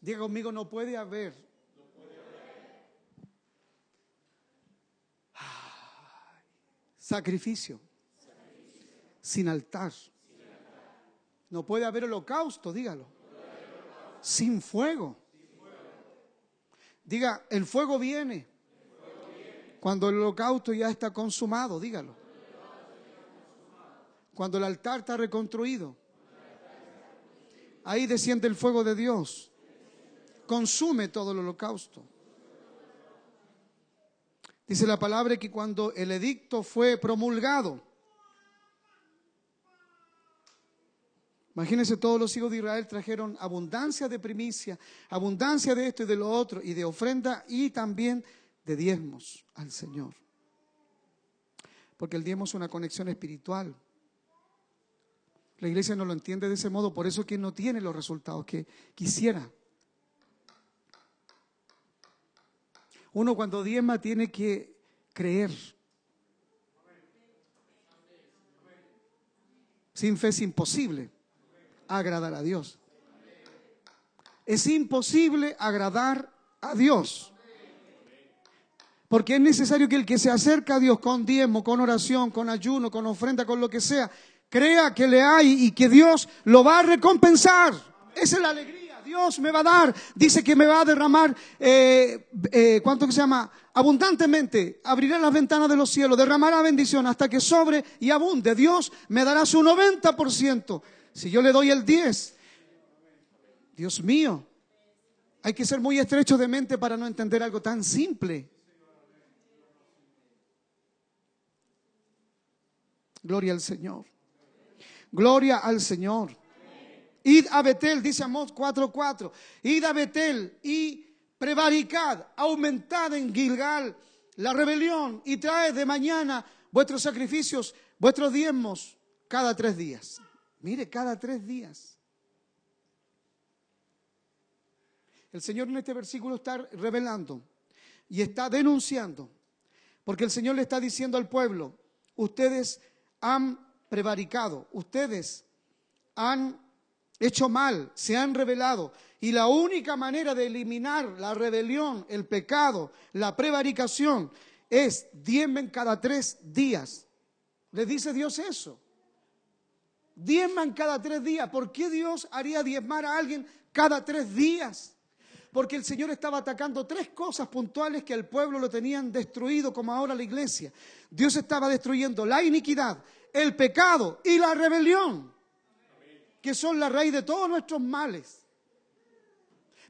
Diga conmigo, no puede haber Sacrificio. Sin altar. No puede haber holocausto, dígalo. Sin fuego. Diga, el fuego viene. Cuando el holocausto ya está consumado, dígalo. Cuando el altar está reconstruido. Ahí desciende el fuego de Dios. Consume todo el holocausto. Dice la palabra que cuando el edicto fue promulgado, imagínense todos los hijos de Israel trajeron abundancia de primicia, abundancia de esto y de lo otro, y de ofrenda y también de diezmos al Señor. Porque el diezmo es una conexión espiritual. La iglesia no lo entiende de ese modo, por eso que no tiene los resultados que quisiera. Uno cuando diezma tiene que creer. Sin fe es imposible agradar a Dios. Es imposible agradar a Dios. Porque es necesario que el que se acerca a Dios con diezmo, con oración, con ayuno, con ofrenda, con lo que sea, crea que le hay y que Dios lo va a recompensar. Esa es la alegría. Dios me va a dar, dice que me va a derramar, eh, eh, ¿cuánto que se llama? Abundantemente, abriré las ventanas de los cielos, derramará bendición hasta que sobre y abunde. Dios me dará su 90%. Si yo le doy el 10, Dios mío, hay que ser muy estrecho de mente para no entender algo tan simple. Gloria al Señor. Gloria al Señor. Id a Betel, dice Amós 4:4. Id a Betel y prevaricad, aumentad en Gilgal la rebelión y traed de mañana vuestros sacrificios, vuestros diezmos, cada tres días. Mire, cada tres días. El Señor en este versículo está revelando y está denunciando, porque el Señor le está diciendo al pueblo, ustedes han prevaricado, ustedes han hecho mal, se han rebelado. Y la única manera de eliminar la rebelión, el pecado, la prevaricación, es diezmen cada tres días. ¿Le dice Dios eso? Diezman cada tres días. ¿Por qué Dios haría diezmar a alguien cada tres días? Porque el Señor estaba atacando tres cosas puntuales que al pueblo lo tenían destruido, como ahora la iglesia. Dios estaba destruyendo la iniquidad, el pecado y la rebelión, que son la raíz de todos nuestros males.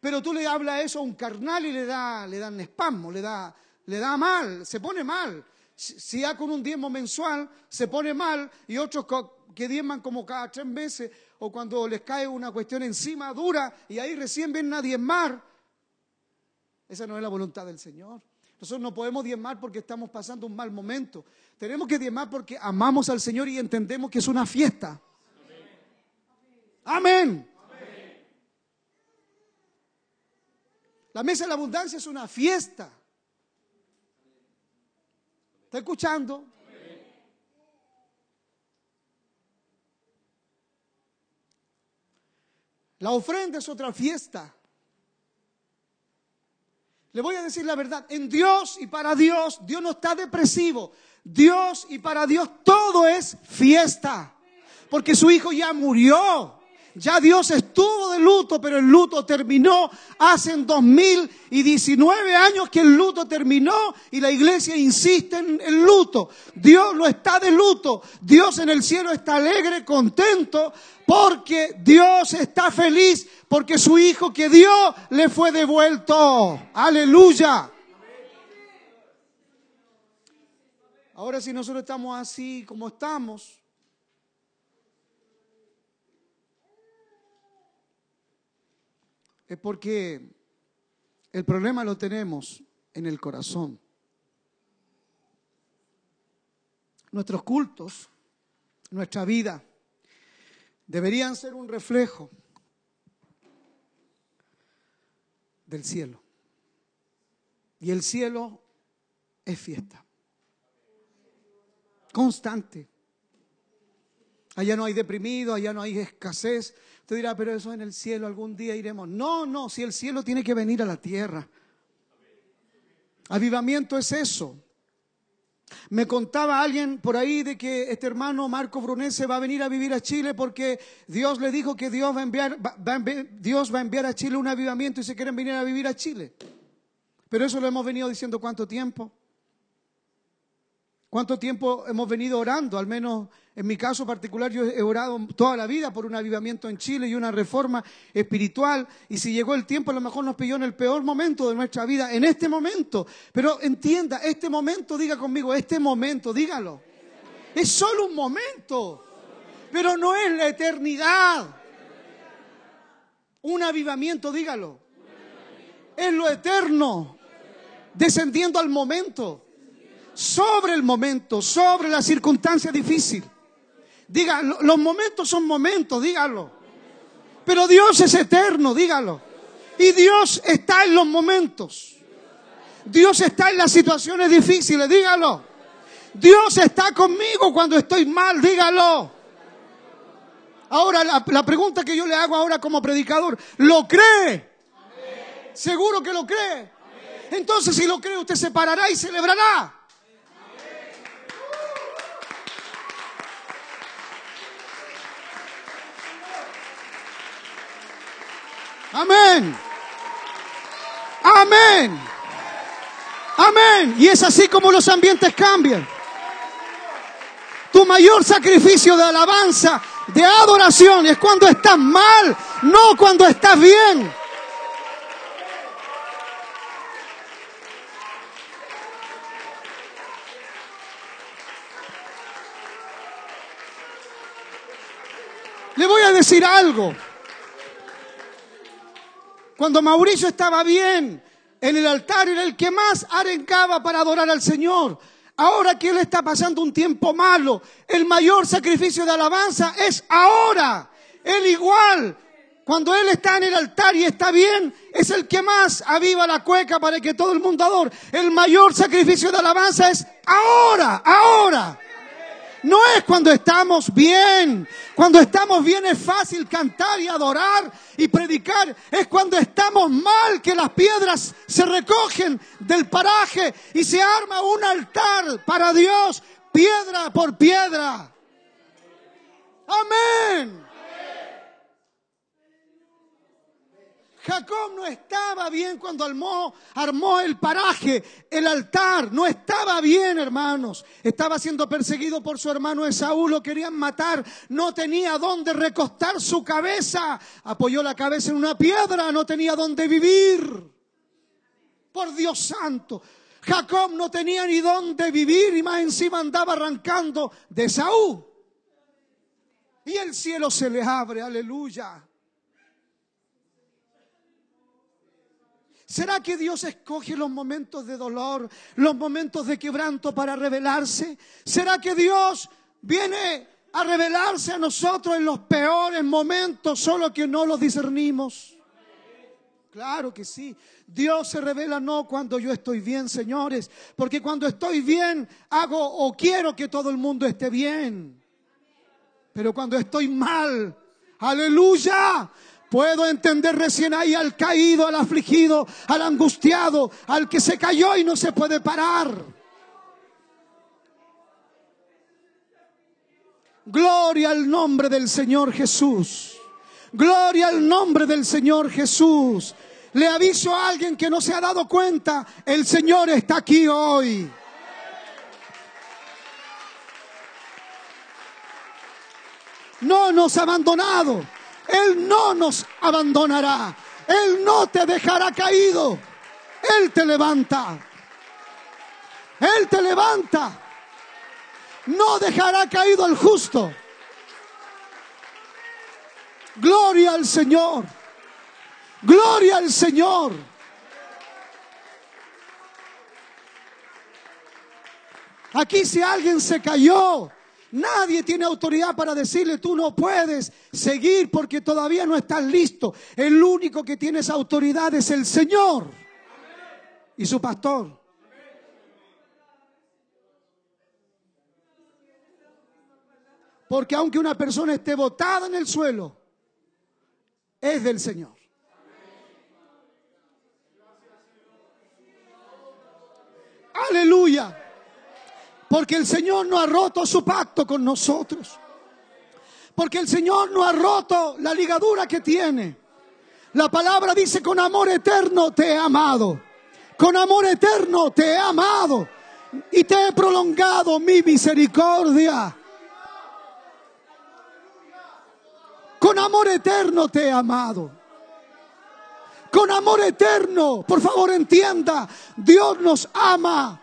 Pero tú le hablas eso a un carnal y le da, le dan espasmo, le da, le da mal, se pone mal. Si ya con un diezmo mensual se pone mal y otros que diezman como cada tres meses o cuando les cae una cuestión encima dura y ahí recién ven a diezmar. Esa no es la voluntad del Señor. Nosotros no podemos diezmar porque estamos pasando un mal momento. Tenemos que diezmar porque amamos al Señor y entendemos que es una fiesta. Amén. La mesa de la abundancia es una fiesta. ¿Está escuchando? La ofrenda es otra fiesta. Le voy a decir la verdad, en Dios y para Dios, Dios no está depresivo. Dios y para Dios todo es fiesta. Porque su hijo ya murió. Ya Dios estuvo de luto, pero el luto terminó hace 2019 años que el luto terminó y la iglesia insiste en el luto. Dios no está de luto. Dios en el cielo está alegre, contento, porque Dios está feliz, porque su hijo que dio le fue devuelto. Aleluya. Ahora si nosotros estamos así como estamos, es porque el problema lo tenemos en el corazón. Nuestros cultos, nuestra vida, deberían ser un reflejo del cielo. Y el cielo es fiesta. Constante. Allá no hay deprimido, allá no hay escasez, Usted dirá, pero eso en el cielo algún día iremos. No, no, si el cielo tiene que venir a la tierra. Avivamiento es eso. Me contaba alguien por ahí de que este hermano Marco Brunese va a venir a vivir a Chile porque Dios le dijo que Dios va a enviar, Dios va a enviar a Chile un avivamiento y se quieren venir a vivir a Chile. Pero eso lo hemos venido diciendo cuánto tiempo. ¿Cuánto tiempo hemos venido orando? Al menos en mi caso particular yo he orado toda la vida por un avivamiento en Chile y una reforma espiritual. Y si llegó el tiempo, a lo mejor nos pilló en el peor momento de nuestra vida, en este momento. Pero entienda, este momento, diga conmigo, este momento, dígalo. Es solo un momento, pero no es la eternidad. Un avivamiento, dígalo. Es lo eterno, descendiendo al momento sobre el momento, sobre la circunstancia difícil. Diga, los momentos son momentos, dígalo. Pero Dios es eterno, dígalo. Y Dios está en los momentos. Dios está en las situaciones difíciles, dígalo. Dios está conmigo cuando estoy mal, dígalo. Ahora, la, la, pregunta que yo le hago ahora como predicador, ¿lo cree? ¿Seguro que lo cree? Entonces, si lo cree, usted se parará y celebrará. Amén. Amén. Amén. Y es así como los ambientes cambian. Tu mayor sacrificio de alabanza, de adoración, es cuando estás mal, no cuando estás bien. Le voy a decir algo. Cuando Mauricio estaba bien en el altar, era el que más arengaba para adorar al Señor. Ahora que él está pasando un tiempo malo, el mayor sacrificio de alabanza es ahora. Él igual, cuando él está en el altar y está bien, es el que más aviva la cueca para que todo el mundo adore. El mayor sacrificio de alabanza es ahora, ahora. No es cuando estamos bien. Cuando estamos bien es fácil cantar y adorar y predicar. Es cuando estamos mal que las piedras se recogen del paraje y se arma un altar para Dios, piedra por piedra. Amén. Jacob no estaba bien cuando armó, armó el paraje, el altar. No estaba bien, hermanos. Estaba siendo perseguido por su hermano Esaú, lo querían matar. No tenía dónde recostar su cabeza. Apoyó la cabeza en una piedra, no tenía dónde vivir. Por Dios santo. Jacob no tenía ni dónde vivir y más encima andaba arrancando de Esaú. Y el cielo se le abre, aleluya. ¿Será que Dios escoge los momentos de dolor, los momentos de quebranto para revelarse? ¿Será que Dios viene a revelarse a nosotros en los peores momentos, solo que no los discernimos? Claro que sí. Dios se revela no cuando yo estoy bien, señores, porque cuando estoy bien hago o quiero que todo el mundo esté bien. Pero cuando estoy mal, aleluya, Puedo entender recién ahí al caído, al afligido, al angustiado, al que se cayó y no se puede parar. Gloria al nombre del Señor Jesús. Gloria al nombre del Señor Jesús. Le aviso a alguien que no se ha dado cuenta, el Señor está aquí hoy. No nos ha abandonado. Él no nos abandonará. Él no te dejará caído. Él te levanta. Él te levanta. No dejará caído al justo. Gloria al Señor. Gloria al Señor. Aquí si alguien se cayó, Nadie tiene autoridad para decirle tú no puedes seguir porque todavía no estás listo. El único que tiene esa autoridad es el Señor y su pastor. Porque aunque una persona esté botada en el suelo, es del Señor. Aleluya. Porque el Señor no ha roto su pacto con nosotros. Porque el Señor no ha roto la ligadura que tiene. La palabra dice, con amor eterno te he amado. Con amor eterno te he amado. Y te he prolongado mi misericordia. Con amor eterno te he amado. Con amor eterno, por favor entienda, Dios nos ama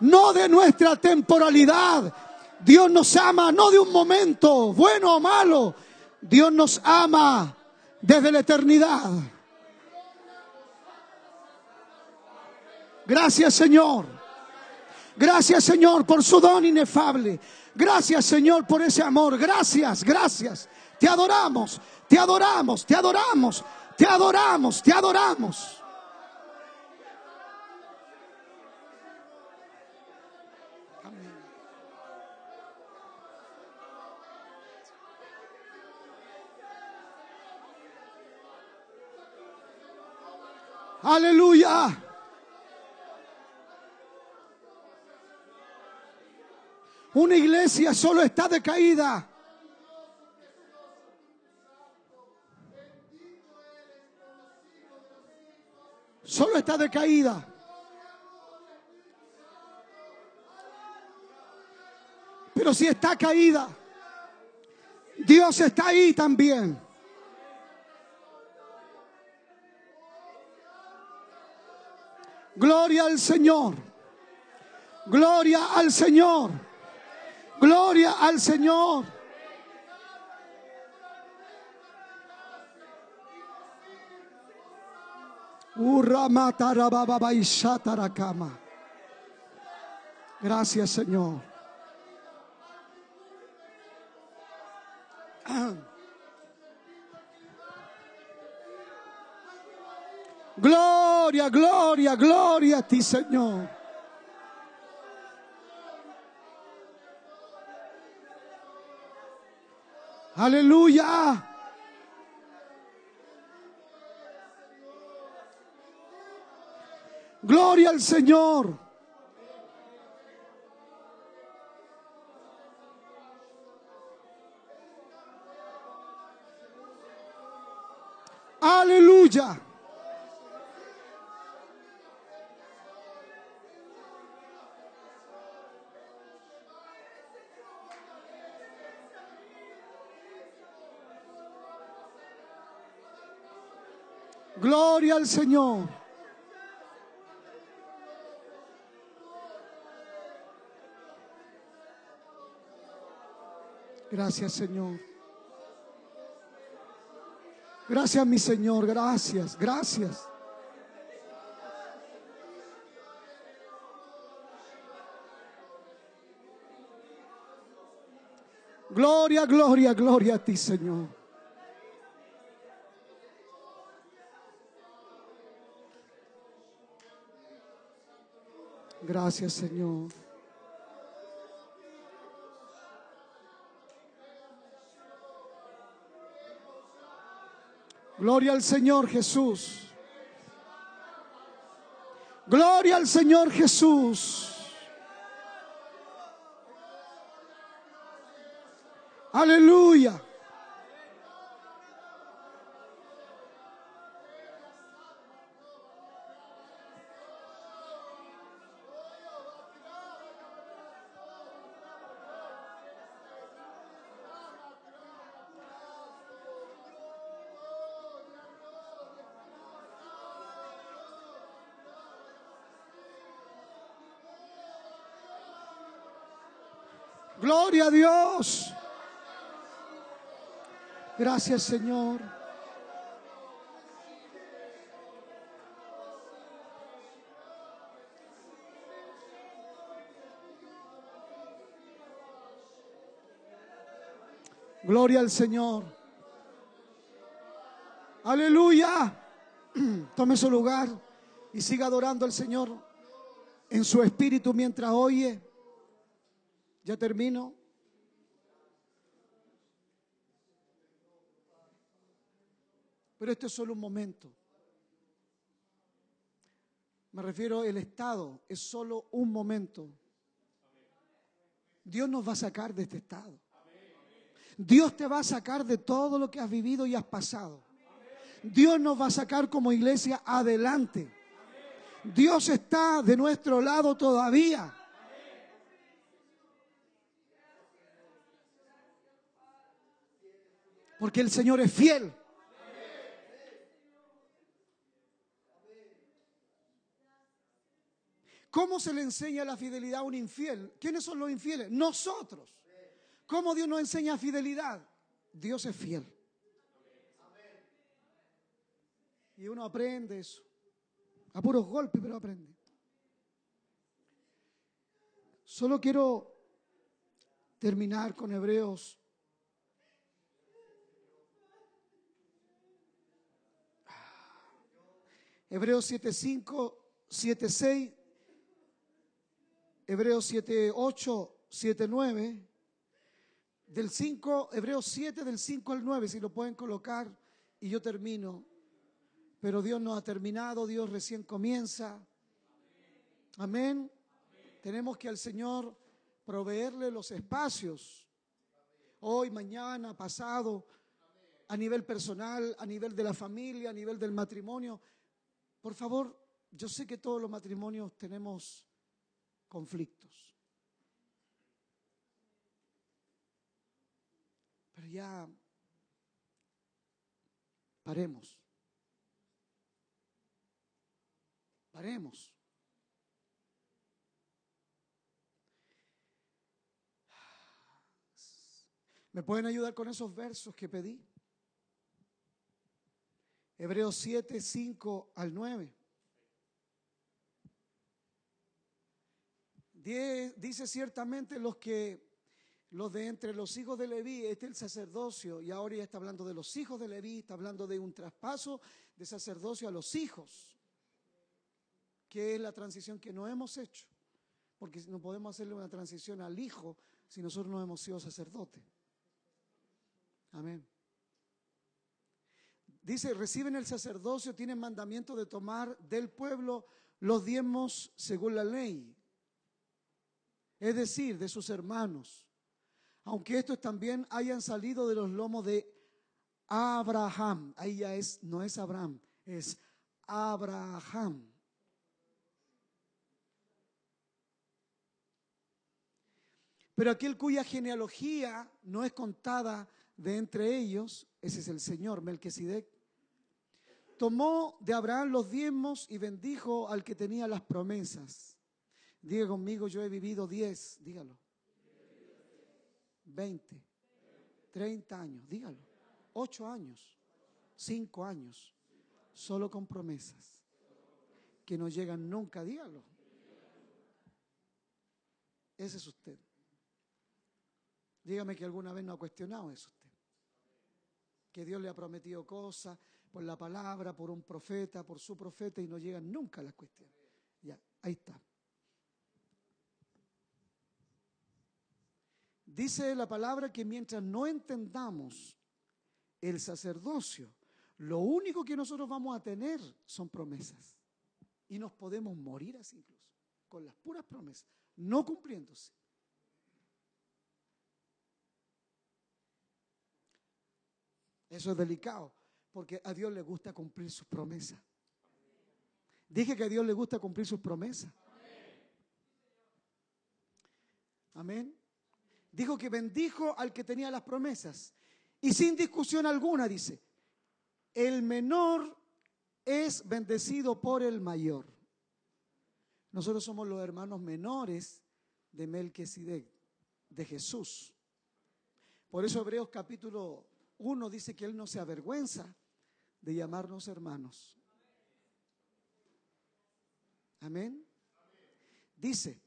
no de nuestra temporalidad. Dios nos ama no de un momento, bueno o malo. Dios nos ama desde la eternidad. Gracias Señor. Gracias Señor por su don inefable. Gracias Señor por ese amor. Gracias, gracias. Te adoramos, te adoramos, te adoramos, te adoramos, te adoramos. Aleluya. Una iglesia solo está decaída. Solo está decaída. Pero si está caída, Dios está ahí también. Gloria al Señor. Gloria al Señor. Gloria al Señor. Gracias, Señor. Gloria, gloria, gloria a ti, Señor. Aleluya. Gloria al Señor. Aleluya. Gloria al Señor. Gracias, Señor. Gracias, mi Señor. Gracias, gracias. Gloria, gloria, gloria a ti, Señor. Gracias, Señor. Gloria al Señor Jesús. Gloria al Señor Jesús. Aleluya. Gloria a Dios. Gracias Señor. Gloria al Señor. Aleluya. Tome su lugar y siga adorando al Señor en su espíritu mientras oye. Ya termino. Pero este es solo un momento. Me refiero, el estado es solo un momento. Dios nos va a sacar de este estado. Dios te va a sacar de todo lo que has vivido y has pasado. Dios nos va a sacar como iglesia adelante. Dios está de nuestro lado todavía. Porque el Señor es fiel. ¿Cómo se le enseña la fidelidad a un infiel? ¿Quiénes son los infieles? Nosotros. ¿Cómo Dios nos enseña fidelidad? Dios es fiel. Y uno aprende eso. A puros golpes, pero aprende. Solo quiero terminar con Hebreos. Hebreos 7.5, 7.6 Hebreos 7, 8, 7, 9. Del 5, Hebreos 7, del 5 al 9, si lo pueden colocar, y yo termino. Pero Dios no ha terminado, Dios recién comienza. Amén. Tenemos que al Señor proveerle los espacios. Hoy, mañana, pasado, a nivel personal, a nivel de la familia, a nivel del matrimonio. Por favor, yo sé que todos los matrimonios tenemos conflictos. Pero ya paremos. Paremos. ¿Me pueden ayudar con esos versos que pedí? Hebreos 7, 5 al 9. Dice ciertamente los que, los de entre los hijos de Leví, este es el sacerdocio, y ahora ya está hablando de los hijos de Leví, está hablando de un traspaso de sacerdocio a los hijos, que es la transición que no hemos hecho, porque no podemos hacerle una transición al hijo si nosotros no hemos sido sacerdotes. Amén. Dice, reciben el sacerdocio, tienen mandamiento de tomar del pueblo los diezmos según la ley, es decir, de sus hermanos, aunque estos también hayan salido de los lomos de Abraham. Ahí ya es, no es Abraham, es Abraham. Pero aquel cuya genealogía no es contada de entre ellos, ese es el Señor, Melquisedec, tomó de Abraham los diezmos y bendijo al que tenía las promesas. Diga conmigo, yo he vivido diez, dígalo. Veinte, treinta años, dígalo. Ocho años, cinco años, solo con promesas que no llegan nunca, dígalo. Ese es usted. Dígame que alguna vez no ha cuestionado eso usted. Que Dios le ha prometido cosas por la palabra, por un profeta, por su profeta y no llegan nunca las cuestiones. Ya, ahí está. Dice la palabra que mientras no entendamos el sacerdocio, lo único que nosotros vamos a tener son promesas. Y nos podemos morir así incluso, con las puras promesas, no cumpliéndose. Eso es delicado, porque a Dios le gusta cumplir sus promesas. Dije que a Dios le gusta cumplir sus promesas. Amén. Dijo que bendijo al que tenía las promesas. Y sin discusión alguna dice, el menor es bendecido por el mayor. Nosotros somos los hermanos menores de Melquisedec, de Jesús. Por eso Hebreos capítulo uno dice que Él no se avergüenza de llamarnos hermanos. Amén. Dice,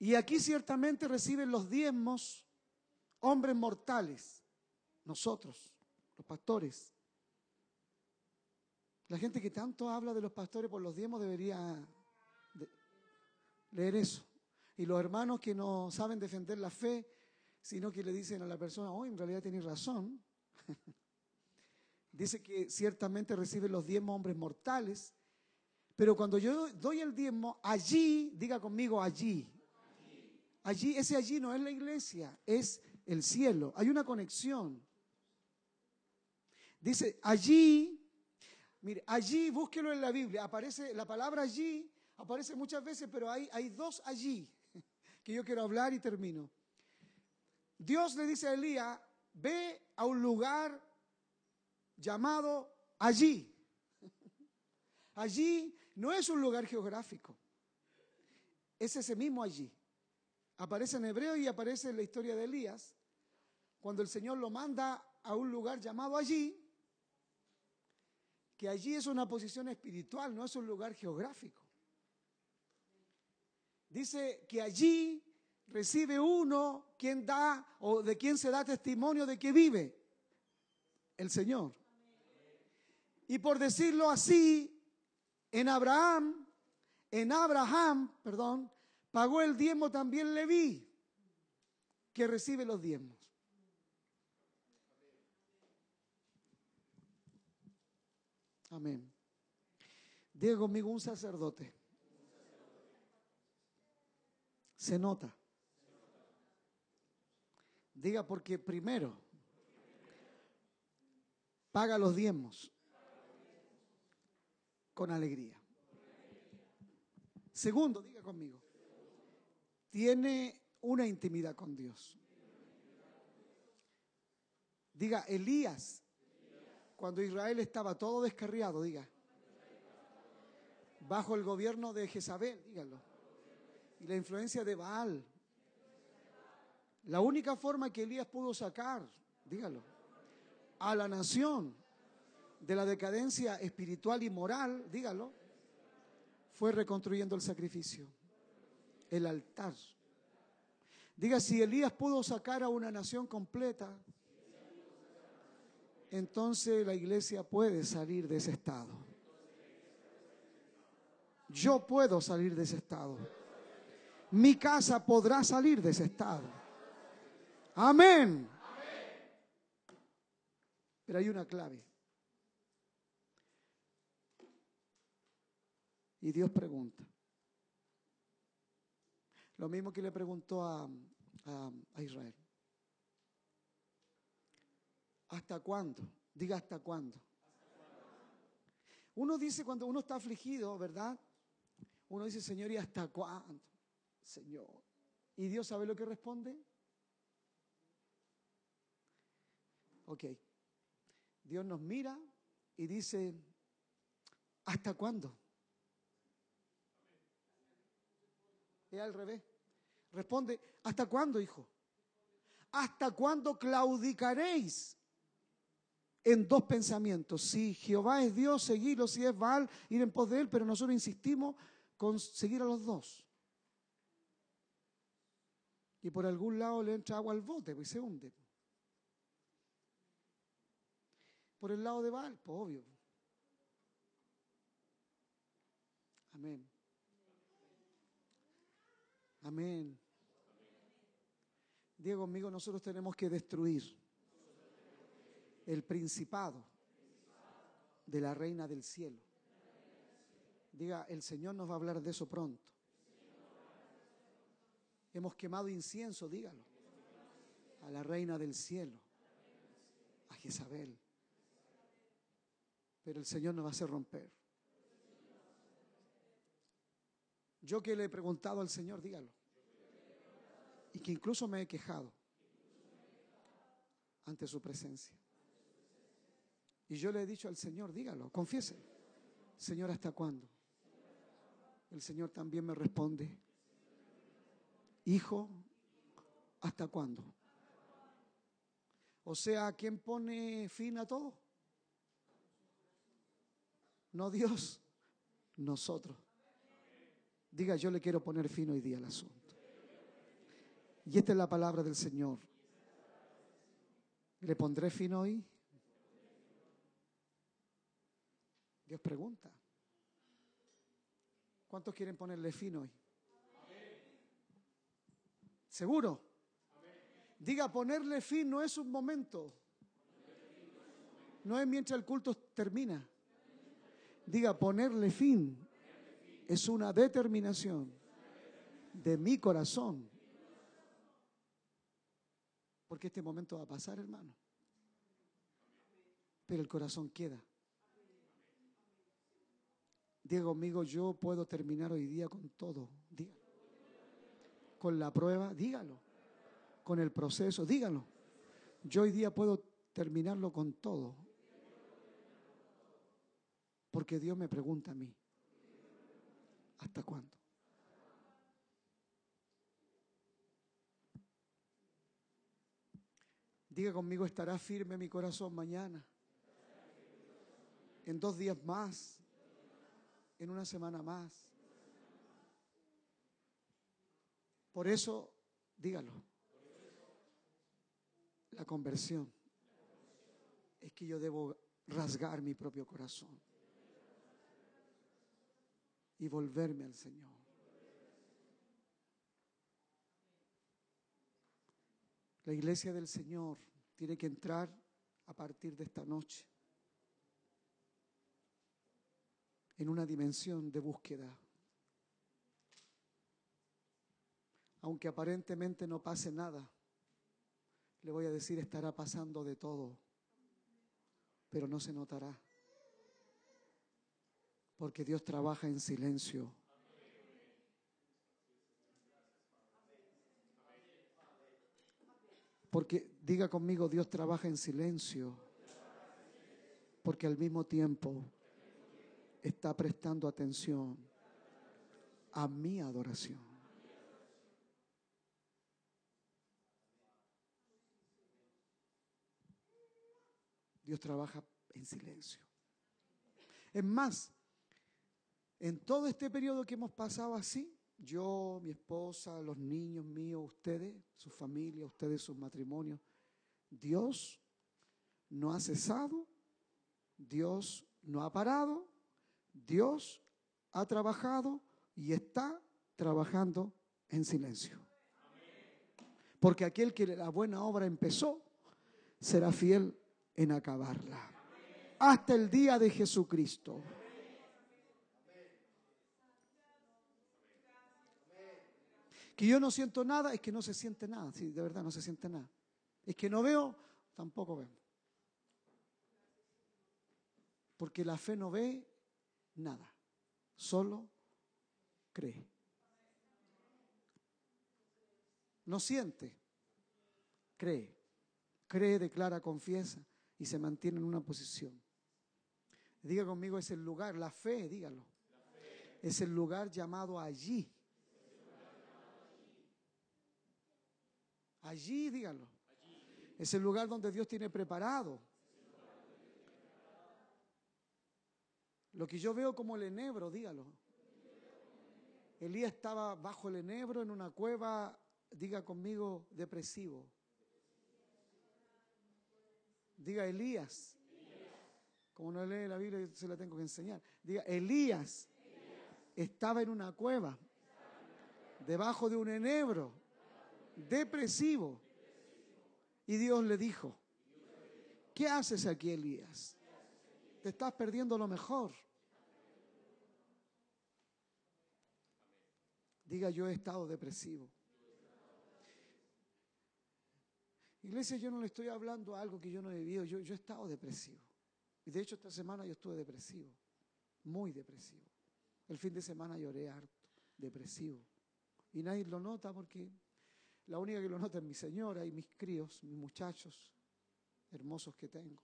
y aquí ciertamente reciben los diezmos hombres mortales, nosotros, los pastores. La gente que tanto habla de los pastores por los diezmos debería leer eso. Y los hermanos que no saben defender la fe sino que le dicen a la persona, oh, en realidad tienes razón. Dice que ciertamente recibe los diezmos hombres mortales, pero cuando yo doy el diezmo, allí, diga conmigo, allí. Allí, ese allí no es la iglesia, es el cielo. Hay una conexión. Dice, allí, mire, allí, búsquelo en la Biblia, aparece la palabra allí, aparece muchas veces, pero hay, hay dos allí que yo quiero hablar y termino. Dios le dice a Elías, ve a un lugar llamado allí. Allí no es un lugar geográfico, es ese mismo allí. Aparece en hebreo y aparece en la historia de Elías, cuando el Señor lo manda a un lugar llamado allí, que allí es una posición espiritual, no es un lugar geográfico. Dice que allí recibe uno quien da o de quien se da testimonio de que vive el Señor. Y por decirlo así, en Abraham, en Abraham, perdón, pagó el diezmo también Leví, que recibe los diezmos. Amén. Diga conmigo un sacerdote. Se nota. Diga porque primero paga los diezmos con alegría. Segundo, diga conmigo, tiene una intimidad con Dios. Diga, Elías, cuando Israel estaba todo descarriado, diga, bajo el gobierno de Jezabel, dígalo, y la influencia de Baal, la única forma que Elías pudo sacar, dígalo, a la nación de la decadencia espiritual y moral, dígalo, fue reconstruyendo el sacrificio, el altar. Diga, si Elías pudo sacar a una nación completa, entonces la iglesia puede salir de ese estado. Yo puedo salir de ese estado. Mi casa podrá salir de ese estado. Amén. Pero hay una clave. Y Dios pregunta. Lo mismo que le preguntó a, a, Israel. ¿Hasta cuándo? Diga hasta cuándo. Uno dice cuando uno está afligido, ¿verdad? Uno dice, Señor, ¿y hasta cuándo? Señor. ¿Y Dios sabe lo que responde? Ok. Dios nos mira y dice, ¿hasta cuándo? Es al revés. Responde, ¿hasta cuándo, hijo? ¿Hasta cuándo claudicaréis en dos pensamientos? Si Jehová es Dios, seguirlo. Si es Baal, ir en pos de él. Pero nosotros insistimos con seguir a los dos. Y por algún lado le entra agua al bote, pues se hunde. Por el lado de Baal, pues obvio. Amén. Amén. Diego, amigo, nosotros tenemos que destruir el principado de la reina del cielo. Diga, el Señor nos va a hablar de eso pronto. Hemos quemado incienso, dígalo, a la reina del cielo, a Jezabel. Pero el Señor nos va a hacer romper. Yo que le he preguntado al Señor, dígalo. Y que incluso me he quejado ante su presencia. Y yo le he dicho al Señor, dígalo, confiese. Señor, ¿hasta cuándo? El Señor también me responde, Hijo, ¿hasta cuándo? O sea, ¿quién pone fin a todo? No Dios, nosotros. Diga, yo le quiero poner fin hoy día al asunto. Y esta es la palabra del Señor. ¿Le pondré fin hoy? Dios pregunta. ¿Cuántos quieren ponerle fin hoy? ¿Seguro? Diga, ponerle fin no es un momento. No es mientras el culto termina. Diga, ponerle fin es una determinación de mi corazón. Porque este momento va a pasar, hermano. Pero el corazón queda. Diego, amigo, yo puedo terminar hoy día con todo. Dígalo. Con la prueba, dígalo. Con el proceso, dígalo. Yo hoy día puedo terminarlo con todo. Porque Dios me pregunta a mí. ¿Hasta cuándo? Diga conmigo, estará firme mi corazón mañana. En dos días más. En una semana más. Por eso, dígalo. La conversión es que yo debo rasgar mi propio corazón y volverme al Señor. La iglesia del Señor tiene que entrar a partir de esta noche en una dimensión de búsqueda. Aunque aparentemente no pase nada, le voy a decir estará pasando de todo, pero no se notará porque Dios trabaja en silencio. Porque diga conmigo, Dios trabaja en silencio. Porque al mismo tiempo está prestando atención a mi adoración. Dios trabaja en silencio. Es más, en todo este periodo que hemos pasado así, yo, mi esposa, los niños míos, ustedes, su familia, ustedes, sus matrimonios, Dios no ha cesado, Dios no ha parado, Dios ha trabajado y está trabajando en silencio. Porque aquel que la buena obra empezó será fiel en acabarla. Hasta el día de Jesucristo. Que yo no siento nada, es que no se siente nada. Sí, de verdad no se siente nada. Es que no veo, tampoco vemos. Porque la fe no ve nada, solo cree. No siente, cree. Cree, declara, confiesa y se mantiene en una posición. Diga conmigo, es el lugar, la fe, dígalo. Es el lugar llamado allí. Allí, dígalo. Es el lugar donde Dios tiene preparado. Lo que yo veo como el enebro, dígalo. Elías estaba bajo el enebro en una cueva, diga conmigo, depresivo. Diga Elías. Como no lee la Biblia, se la tengo que enseñar. Diga, Elías estaba en una cueva, debajo de un enebro, depresivo. Y Dios le dijo, ¿qué haces aquí, Elías? Te estás perdiendo lo mejor. Diga, yo he estado depresivo. Iglesia, yo no le estoy hablando algo que yo no he vivido, yo, yo he estado depresivo. Y de hecho esta semana yo estuve depresivo, muy depresivo. El fin de semana lloré harto, depresivo. Y nadie lo nota porque la única que lo nota es mi señora y mis críos, mis muchachos hermosos que tengo.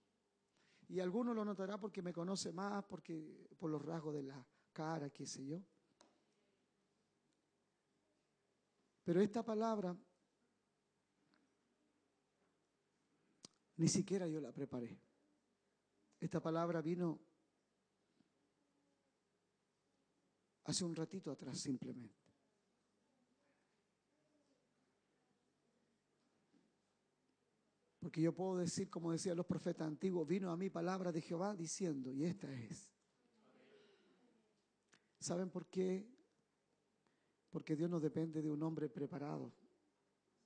Y alguno lo notará porque me conoce más, porque por los rasgos de la cara, qué sé yo. Pero esta palabra ni siquiera yo la preparé. Esta palabra vino hace un ratito atrás simplemente. Porque yo puedo decir, como decían los profetas antiguos, vino a mí palabra de Jehová diciendo, y esta es. ¿Saben por qué? Porque Dios no depende de un hombre preparado,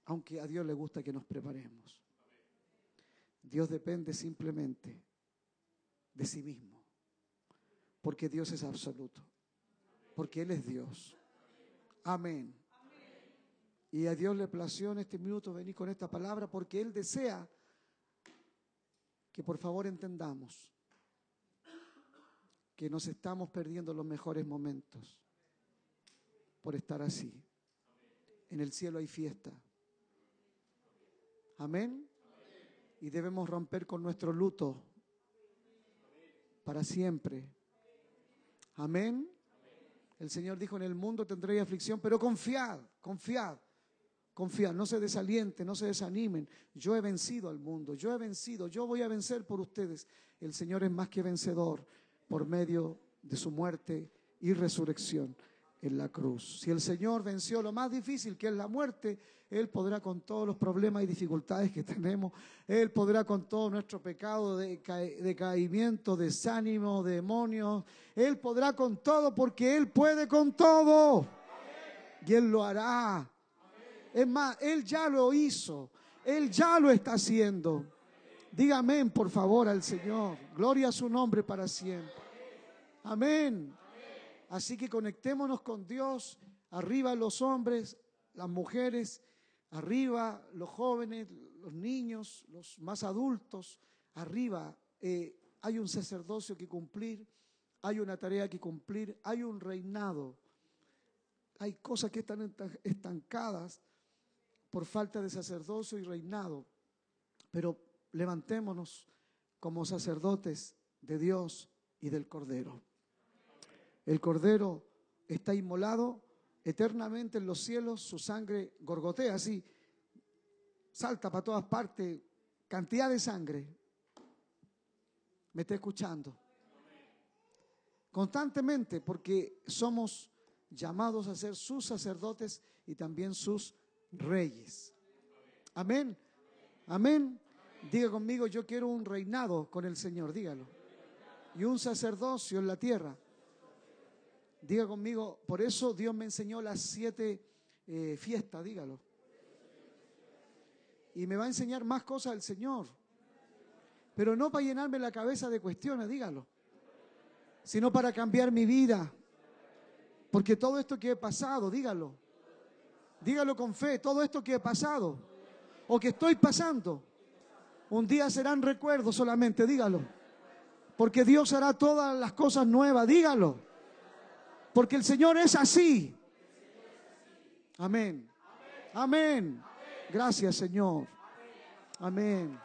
aunque a Dios le gusta que nos preparemos. Dios depende simplemente de sí mismo, porque Dios es absoluto, porque Él es Dios. Amén. Y a Dios le plació en este minuto venir con esta palabra porque Él desea que por favor entendamos que nos estamos perdiendo los mejores momentos por estar así. En el cielo hay fiesta. Amén. Y debemos romper con nuestro luto para siempre. Amén. El Señor dijo, en el mundo tendréis aflicción, pero confiad, confiad Confiar, no se desalienten, no se desanimen. Yo he vencido al mundo, yo he vencido, yo voy a vencer por ustedes. El Señor es más que vencedor por medio de su muerte y resurrección en la cruz. Si el Señor venció lo más difícil, que es la muerte, Él podrá con todos los problemas y dificultades que tenemos, Él podrá con todo nuestro pecado, de decaimiento, desánimo, demonios, Él podrá con todo porque Él puede con todo. Y Él lo hará. Es más, Él ya lo hizo. Él ya lo está haciendo. Dígame, por favor, al Señor. Gloria a su nombre para siempre. Amén. Así que conectémonos con Dios. Arriba los hombres, las mujeres, arriba los jóvenes, los niños, los más adultos. Arriba eh, hay un sacerdocio que cumplir, hay una tarea que cumplir, hay un reinado. Hay cosas que están estancadas por falta de sacerdocio y reinado. Pero levantémonos como sacerdotes de Dios y del Cordero. El Cordero está inmolado eternamente en los cielos, su sangre gorgotea así, salta para todas partes, cantidad de sangre. ¿Me está escuchando? Constantemente, porque somos llamados a ser sus sacerdotes y también sus reyes. Amén. Amén. Diga conmigo, yo quiero un reinado con el Señor, dígalo. Y un sacerdocio en la tierra. Diga conmigo, por eso Dios me enseñó las siete eh, fiestas, dígalo. Y me va a enseñar más cosas el Señor. Pero no para llenarme la cabeza de cuestiones, dígalo. Sino para cambiar mi vida. Porque todo esto que he pasado, dígalo. Dígalo con fe, todo esto que he pasado o que estoy pasando, un día serán recuerdos solamente, dígalo. Porque Dios hará todas las cosas nuevas, dígalo. Porque el Señor es así. Amén. Amén. Gracias, Señor. Amén.